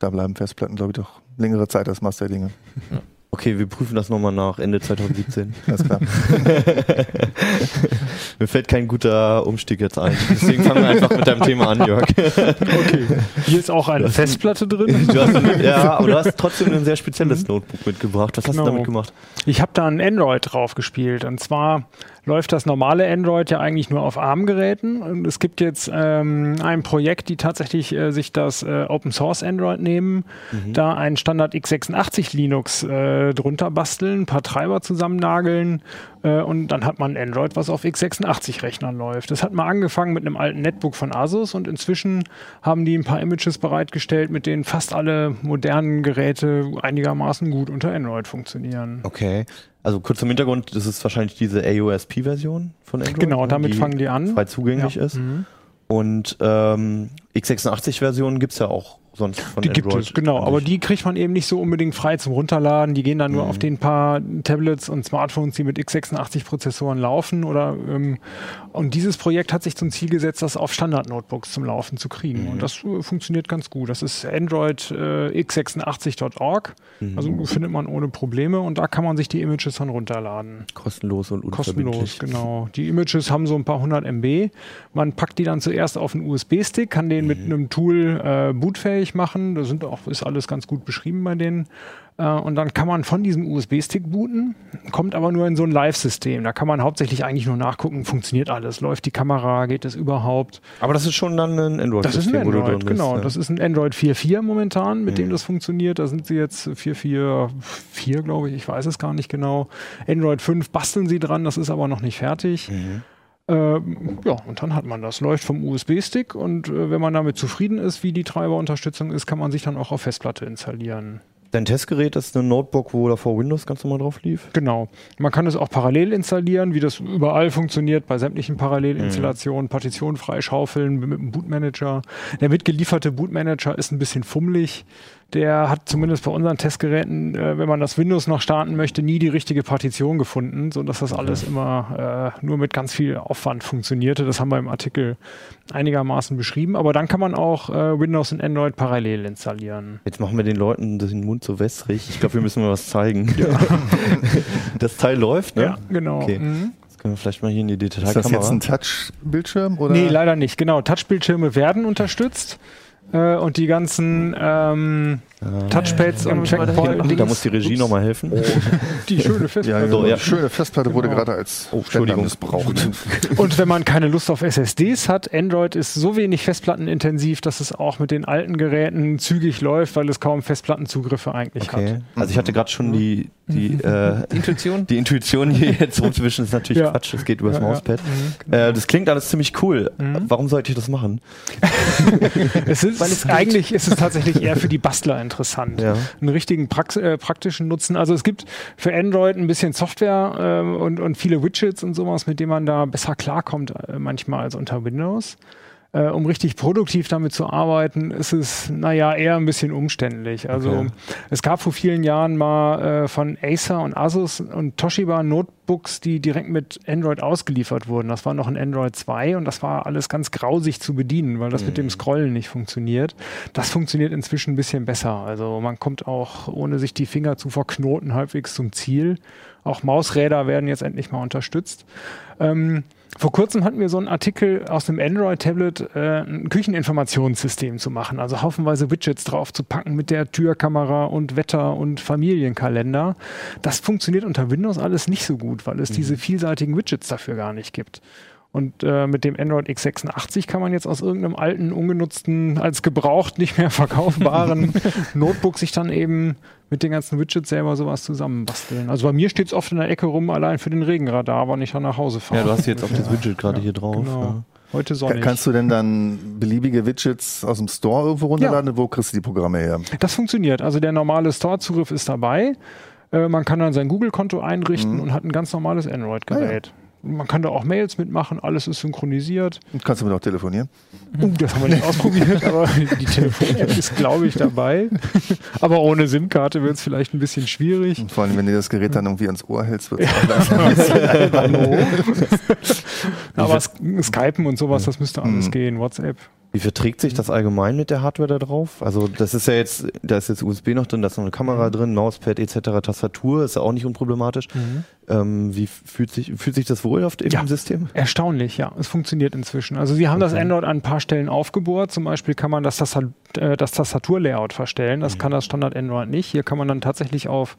Da bleiben Festplatten, glaube ich, doch längere Zeit als Masterdinge. Ja. Okay, wir prüfen das nochmal nach Ende 2017. Alles klar. Mir fällt kein guter Umstieg jetzt ein. Deswegen fangen wir einfach mit deinem Thema an, Jörg. okay. Hier ist auch eine Festplatte drin. Mit, ja, aber du hast trotzdem ein sehr spezielles mhm. Notebook mitgebracht. Was genau. hast du damit gemacht? Ich habe da ein Android drauf gespielt. Und zwar läuft das normale Android ja eigentlich nur auf ARM-Geräten. Und es gibt jetzt ähm, ein Projekt, die tatsächlich äh, sich das äh, Open Source Android nehmen, mhm. da ein Standard x86 Linux äh, drunter basteln, ein paar Treiber zusammennageln äh, und dann hat man Android, was auf x86-Rechnern läuft. Das hat mal angefangen mit einem alten Netbook von Asus und inzwischen haben die ein paar Images bereitgestellt, mit denen fast alle modernen Geräte einigermaßen gut unter Android funktionieren. Okay. Also kurz zum Hintergrund, das ist wahrscheinlich diese AOSP-Version von Android. Genau, ne, damit fangen die an. Frei zugänglich ja. ist. Mhm. Und ähm, x86-Versionen gibt es ja auch sonst von die Android. gibt es, genau. Aber die kriegt man eben nicht so unbedingt frei zum Runterladen. Die gehen dann nur mhm. auf den paar Tablets und Smartphones, die mit x86-Prozessoren laufen. Oder ähm, und dieses Projekt hat sich zum Ziel gesetzt, das auf Standard-Notebooks zum Laufen zu kriegen. Mhm. Und das äh, funktioniert ganz gut. Das ist Android äh, x86.org. Mhm. Also findet man ohne Probleme und da kann man sich die Images dann runterladen. Kostenlos und unverbindlich. Kostenlos, genau. Die Images haben so ein paar hundert MB. Man packt die dann zuerst auf einen USB-Stick, kann den mit mhm. einem Tool äh, bootfähig machen. Da sind auch, ist alles ganz gut beschrieben bei denen. Äh, und dann kann man von diesem USB-Stick booten, kommt aber nur in so ein Live-System. Da kann man hauptsächlich eigentlich nur nachgucken, funktioniert alles, läuft die Kamera, geht es überhaupt. Aber das ist schon dann ein Android-System. Das ist ein Android, genau. ja. Das ist ein Android 4.4 momentan, mit mhm. dem das funktioniert. Da sind sie jetzt 4.4.4, glaube ich, ich weiß es gar nicht genau. Android 5 basteln sie dran, das ist aber noch nicht fertig. Mhm. Ähm, ja, und dann hat man das. Läuft vom USB-Stick und äh, wenn man damit zufrieden ist, wie die Treiberunterstützung ist, kann man sich dann auch auf Festplatte installieren. Dein Testgerät ist ein Notebook, wo davor Windows ganz normal drauf lief? Genau. Man kann es auch parallel installieren, wie das überall funktioniert, bei sämtlichen Parallelinstallationen, mhm. Partitionen freischaufeln mit dem Bootmanager. Der mitgelieferte Bootmanager ist ein bisschen fummelig der hat zumindest bei unseren Testgeräten, äh, wenn man das Windows noch starten möchte, nie die richtige Partition gefunden, sodass das alles immer äh, nur mit ganz viel Aufwand funktionierte. Das haben wir im Artikel einigermaßen beschrieben. Aber dann kann man auch äh, Windows und Android parallel installieren. Jetzt machen wir den Leuten den Mund so wässrig. Ich glaube, wir müssen mal was zeigen. Ja. das Teil läuft, ne? Ja, genau. Okay. Mhm. Können wir vielleicht mal hier in die Detailkamera. Ist das jetzt ein Touch-Bildschirm? Nee, leider nicht. Genau, Touch-Bildschirme werden unterstützt äh, und die ganzen ähm, Touchpads und Checkpoint. Da muss die Regie nochmal helfen. Oh. Die schöne Festplatte. Ja, genau. ja. Die schöne Festplatte wurde genau. gerade als oh, Entschuldigung missbraucht. Und wenn man keine Lust auf SSDs hat, Android ist so wenig festplattenintensiv, dass es auch mit den alten Geräten zügig läuft, weil es kaum Festplattenzugriffe eigentlich okay. hat. Also ich hatte gerade schon die, die, äh, die, Intuition. Die Intuition hier jetzt rumzuwischen ist natürlich ja. Quatsch. Es geht über das ja, Mauspad. Mhm, genau. äh, das klingt alles ziemlich cool. Mhm. Warum sollte ich das machen? es ist, weil es eigentlich ist es tatsächlich eher für die Bastler interessant. Ja. Einen richtigen Prax äh, praktischen Nutzen. Also es gibt für Android ein bisschen Software äh, und, und viele Widgets und sowas, mit denen man da besser klarkommt äh, manchmal als unter Windows äh, um richtig produktiv damit zu arbeiten, ist es, naja, eher ein bisschen umständlich. Also okay. es gab vor vielen Jahren mal äh, von Acer und Asus und Toshiba Notebooks, die direkt mit Android ausgeliefert wurden. Das war noch ein Android 2 und das war alles ganz grausig zu bedienen, weil das mhm. mit dem mhm. Scrollen nicht funktioniert. Das funktioniert inzwischen ein bisschen besser. Also man kommt auch, ohne sich die Finger zu verknoten, halbwegs zum Ziel. Auch Mausräder werden jetzt endlich mal unterstützt. Ähm, vor kurzem hatten wir so einen Artikel aus dem Android-Tablet, äh, ein Kücheninformationssystem zu machen, also haufenweise Widgets drauf zu packen mit der Türkamera und Wetter und Familienkalender. Das funktioniert unter Windows alles nicht so gut, weil es mhm. diese vielseitigen Widgets dafür gar nicht gibt. Und äh, mit dem Android x86 kann man jetzt aus irgendeinem alten, ungenutzten, als gebraucht nicht mehr verkaufbaren Notebook sich dann eben mit den ganzen Widgets selber sowas zusammenbasteln. Also bei mir steht es oft in der Ecke rum, allein für den Regenradar, aber nicht nach Hause fahren. Ja, du hast jetzt auch das Widget gerade ja, hier drauf. Genau. Ja. Heute sonnig. Kannst du denn dann beliebige Widgets aus dem Store irgendwo runterladen? Ja. Wo kriegst du die Programme her? Das funktioniert. Also der normale Store-Zugriff ist dabei. Äh, man kann dann sein Google-Konto einrichten mhm. und hat ein ganz normales Android-Gerät. Man kann da auch Mails mitmachen, alles ist synchronisiert. Und kannst du mit auch telefonieren? Uh, das haben wir nicht ausprobiert, aber die Telefon-App ist, glaube ich, dabei. aber ohne SIM-Karte wird es vielleicht ein bisschen schwierig. Und vor allem, wenn du das Gerät dann irgendwie ans Ohr hältst, wird es auch Hallo. aber Skypen und sowas, das müsste alles mhm. gehen. WhatsApp. Wie verträgt sich das allgemein mit der Hardware da drauf? Also das ist ja jetzt, da ist jetzt USB noch drin, da ist noch eine Kamera mhm. drin, Mauspad etc., Tastatur, ist ja auch nicht unproblematisch. Mhm. Ähm, wie fühlt sich, fühlt sich das wohl auf dem ja, System? Erstaunlich, ja. Es funktioniert inzwischen. Also sie haben okay. das Android an ein paar Stellen aufgebohrt. Zum Beispiel kann man das, Tastat äh, das Tastaturlayout verstellen. Das mhm. kann das Standard Android nicht. Hier kann man dann tatsächlich auf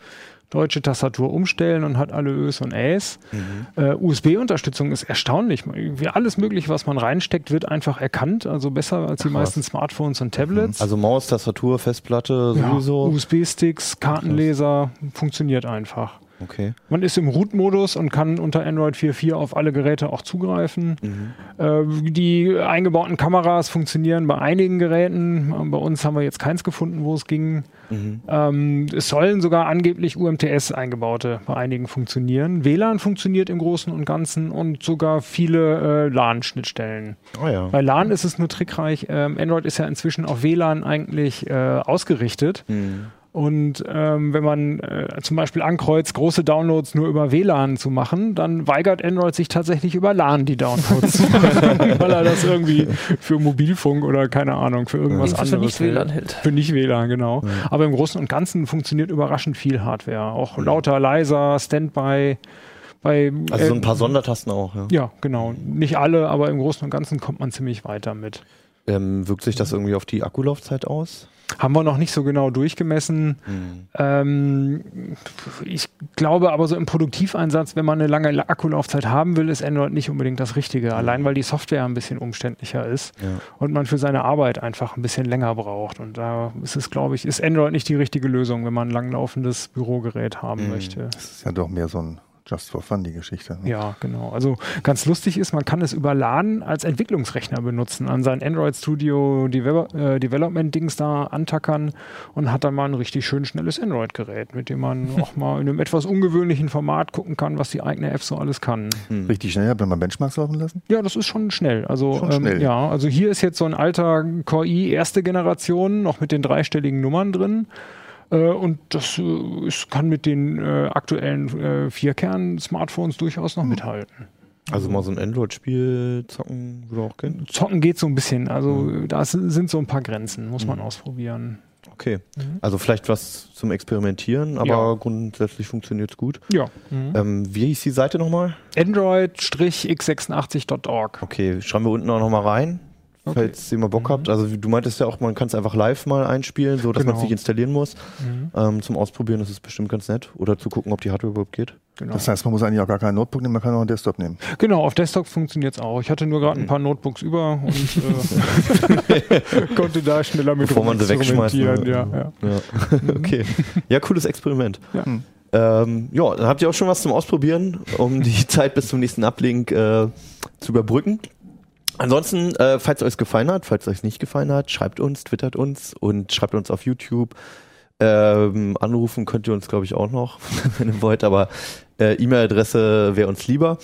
deutsche Tastatur umstellen und hat alle Ös und Äs. Mhm. Äh, USB-Unterstützung ist erstaunlich. Wie alles mögliche, was man reinsteckt, wird einfach erkannt. Also besser als die Ach, meisten Smartphones und Tablets. Also Maus, Tastatur, Festplatte, sowieso. Ja, USB-Sticks, Kartenleser, funktioniert einfach. Okay. Man ist im Root-Modus und kann unter Android 4.4 auf alle Geräte auch zugreifen. Mhm. Äh, die eingebauten Kameras funktionieren bei einigen Geräten. Bei uns haben wir jetzt keins gefunden, wo es ging. Mhm. Ähm, es sollen sogar angeblich UMTS eingebaute bei einigen funktionieren. WLAN funktioniert im Großen und Ganzen und sogar viele äh, LAN-Schnittstellen. Oh ja. Bei LAN ist es nur trickreich. Ähm, Android ist ja inzwischen auf WLAN eigentlich äh, ausgerichtet. Mhm. Und ähm, wenn man äh, zum Beispiel ankreuzt, große Downloads nur über WLAN zu machen, dann weigert Android sich tatsächlich über LAN die Downloads zu machen, weil er das irgendwie für Mobilfunk oder keine Ahnung, für irgendwas ja. anderes für nicht WLAN hält. Für nicht WLAN, genau. Ja. Aber im Großen und Ganzen funktioniert überraschend viel Hardware. Auch lauter, leiser, Standby. Bei, also so ein paar Sondertasten auch, ja. Ja, genau. Nicht alle, aber im Großen und Ganzen kommt man ziemlich weiter mit. Ähm, wirkt sich das irgendwie auf die Akkulaufzeit aus? Haben wir noch nicht so genau durchgemessen. Mhm. Ähm, ich glaube aber so im Produktiveinsatz, wenn man eine lange Akkulaufzeit haben will, ist Android nicht unbedingt das Richtige. Mhm. Allein weil die Software ein bisschen umständlicher ist ja. und man für seine Arbeit einfach ein bisschen länger braucht. Und da ist es, glaube ich, ist Android nicht die richtige Lösung, wenn man ein langlaufendes Bürogerät haben mhm. möchte. Das ist ja doch mehr so ein Just for Fun, die Geschichte. Ne? Ja, genau. Also ganz lustig ist, man kann es über LAN als Entwicklungsrechner benutzen, an sein Android Studio Devel äh, Development Dings da antackern und hat dann mal ein richtig schön schnelles Android-Gerät, mit dem man auch mal in einem etwas ungewöhnlichen Format gucken kann, was die eigene App so alles kann. Hm. Richtig schnell, hat man Benchmarks laufen lassen? Ja, das ist schon schnell. Also schon ähm, schnell. ja, also hier ist jetzt so ein alter Core i erste Generation, noch mit den dreistelligen Nummern drin. Äh, und das äh, ist, kann mit den äh, aktuellen äh, Vierkern-Smartphones durchaus noch mhm. mithalten. Also mal so ein Android-Spiel zocken würde auch gehen? Zocken geht so ein bisschen. Also mhm. da sind so ein paar Grenzen, muss man mhm. ausprobieren. Okay. Mhm. Also vielleicht was zum Experimentieren, aber ja. grundsätzlich funktioniert es gut. Ja. Mhm. Ähm, wie hieß die Seite nochmal? Android-x86.org. Okay, schreiben wir unten auch nochmal rein. Okay. Falls ihr mal Bock mhm. habt. Also du meintest ja auch, man kann es einfach live mal einspielen, so dass genau. man es nicht installieren muss. Mhm. Ähm, zum Ausprobieren das ist bestimmt ganz nett. Oder zu gucken, ob die Hardware überhaupt geht. Genau. Das heißt, man muss eigentlich auch gar kein Notebook nehmen, man kann auch einen Desktop nehmen. Genau, auf Desktop funktioniert es auch. Ich hatte nur gerade ein mhm. paar Notebooks über und äh, konnte da schneller mit Bevor man sie wegschmeißt. Ja, ja. ja. okay. Ja, cooles Experiment. Ja. Hm. Ähm, ja, dann habt ihr auch schon was zum Ausprobieren, um die Zeit bis zum nächsten Uplink äh, zu überbrücken. Ansonsten, äh, falls euch gefallen hat, falls euch nicht gefallen hat, schreibt uns, twittert uns und schreibt uns auf YouTube. Ähm, anrufen könnt ihr uns, glaube ich, auch noch, wenn ihr wollt, aber äh, E-Mail-Adresse wäre uns lieber.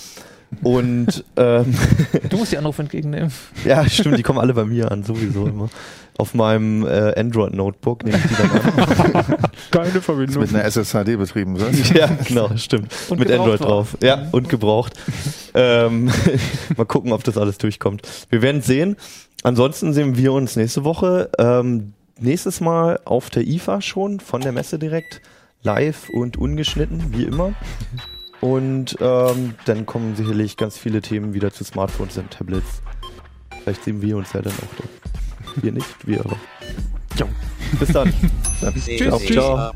Und ähm, du musst die Anrufe entgegennehmen. ja, stimmt, die kommen alle bei mir an, sowieso immer. Auf meinem äh, Android-Notebook nehme ich die dann an. Keine Verbindung. Mit einer SSHD betrieben, oder? ja, genau, stimmt. Und Mit Android war. drauf. Ja, und gebraucht. ähm, mal gucken, ob das alles durchkommt. Wir werden sehen. Ansonsten sehen wir uns nächste Woche. Ähm, nächstes Mal auf der IFA schon, von der Messe direkt. Live und ungeschnitten, wie immer. Und ähm, dann kommen sicherlich ganz viele Themen wieder zu Smartphones und Tablets. Vielleicht sehen wir uns ja dann auch da. Wir nicht, wir aber. Jo. Bis dann. Tschüss. Ciao. Ciao.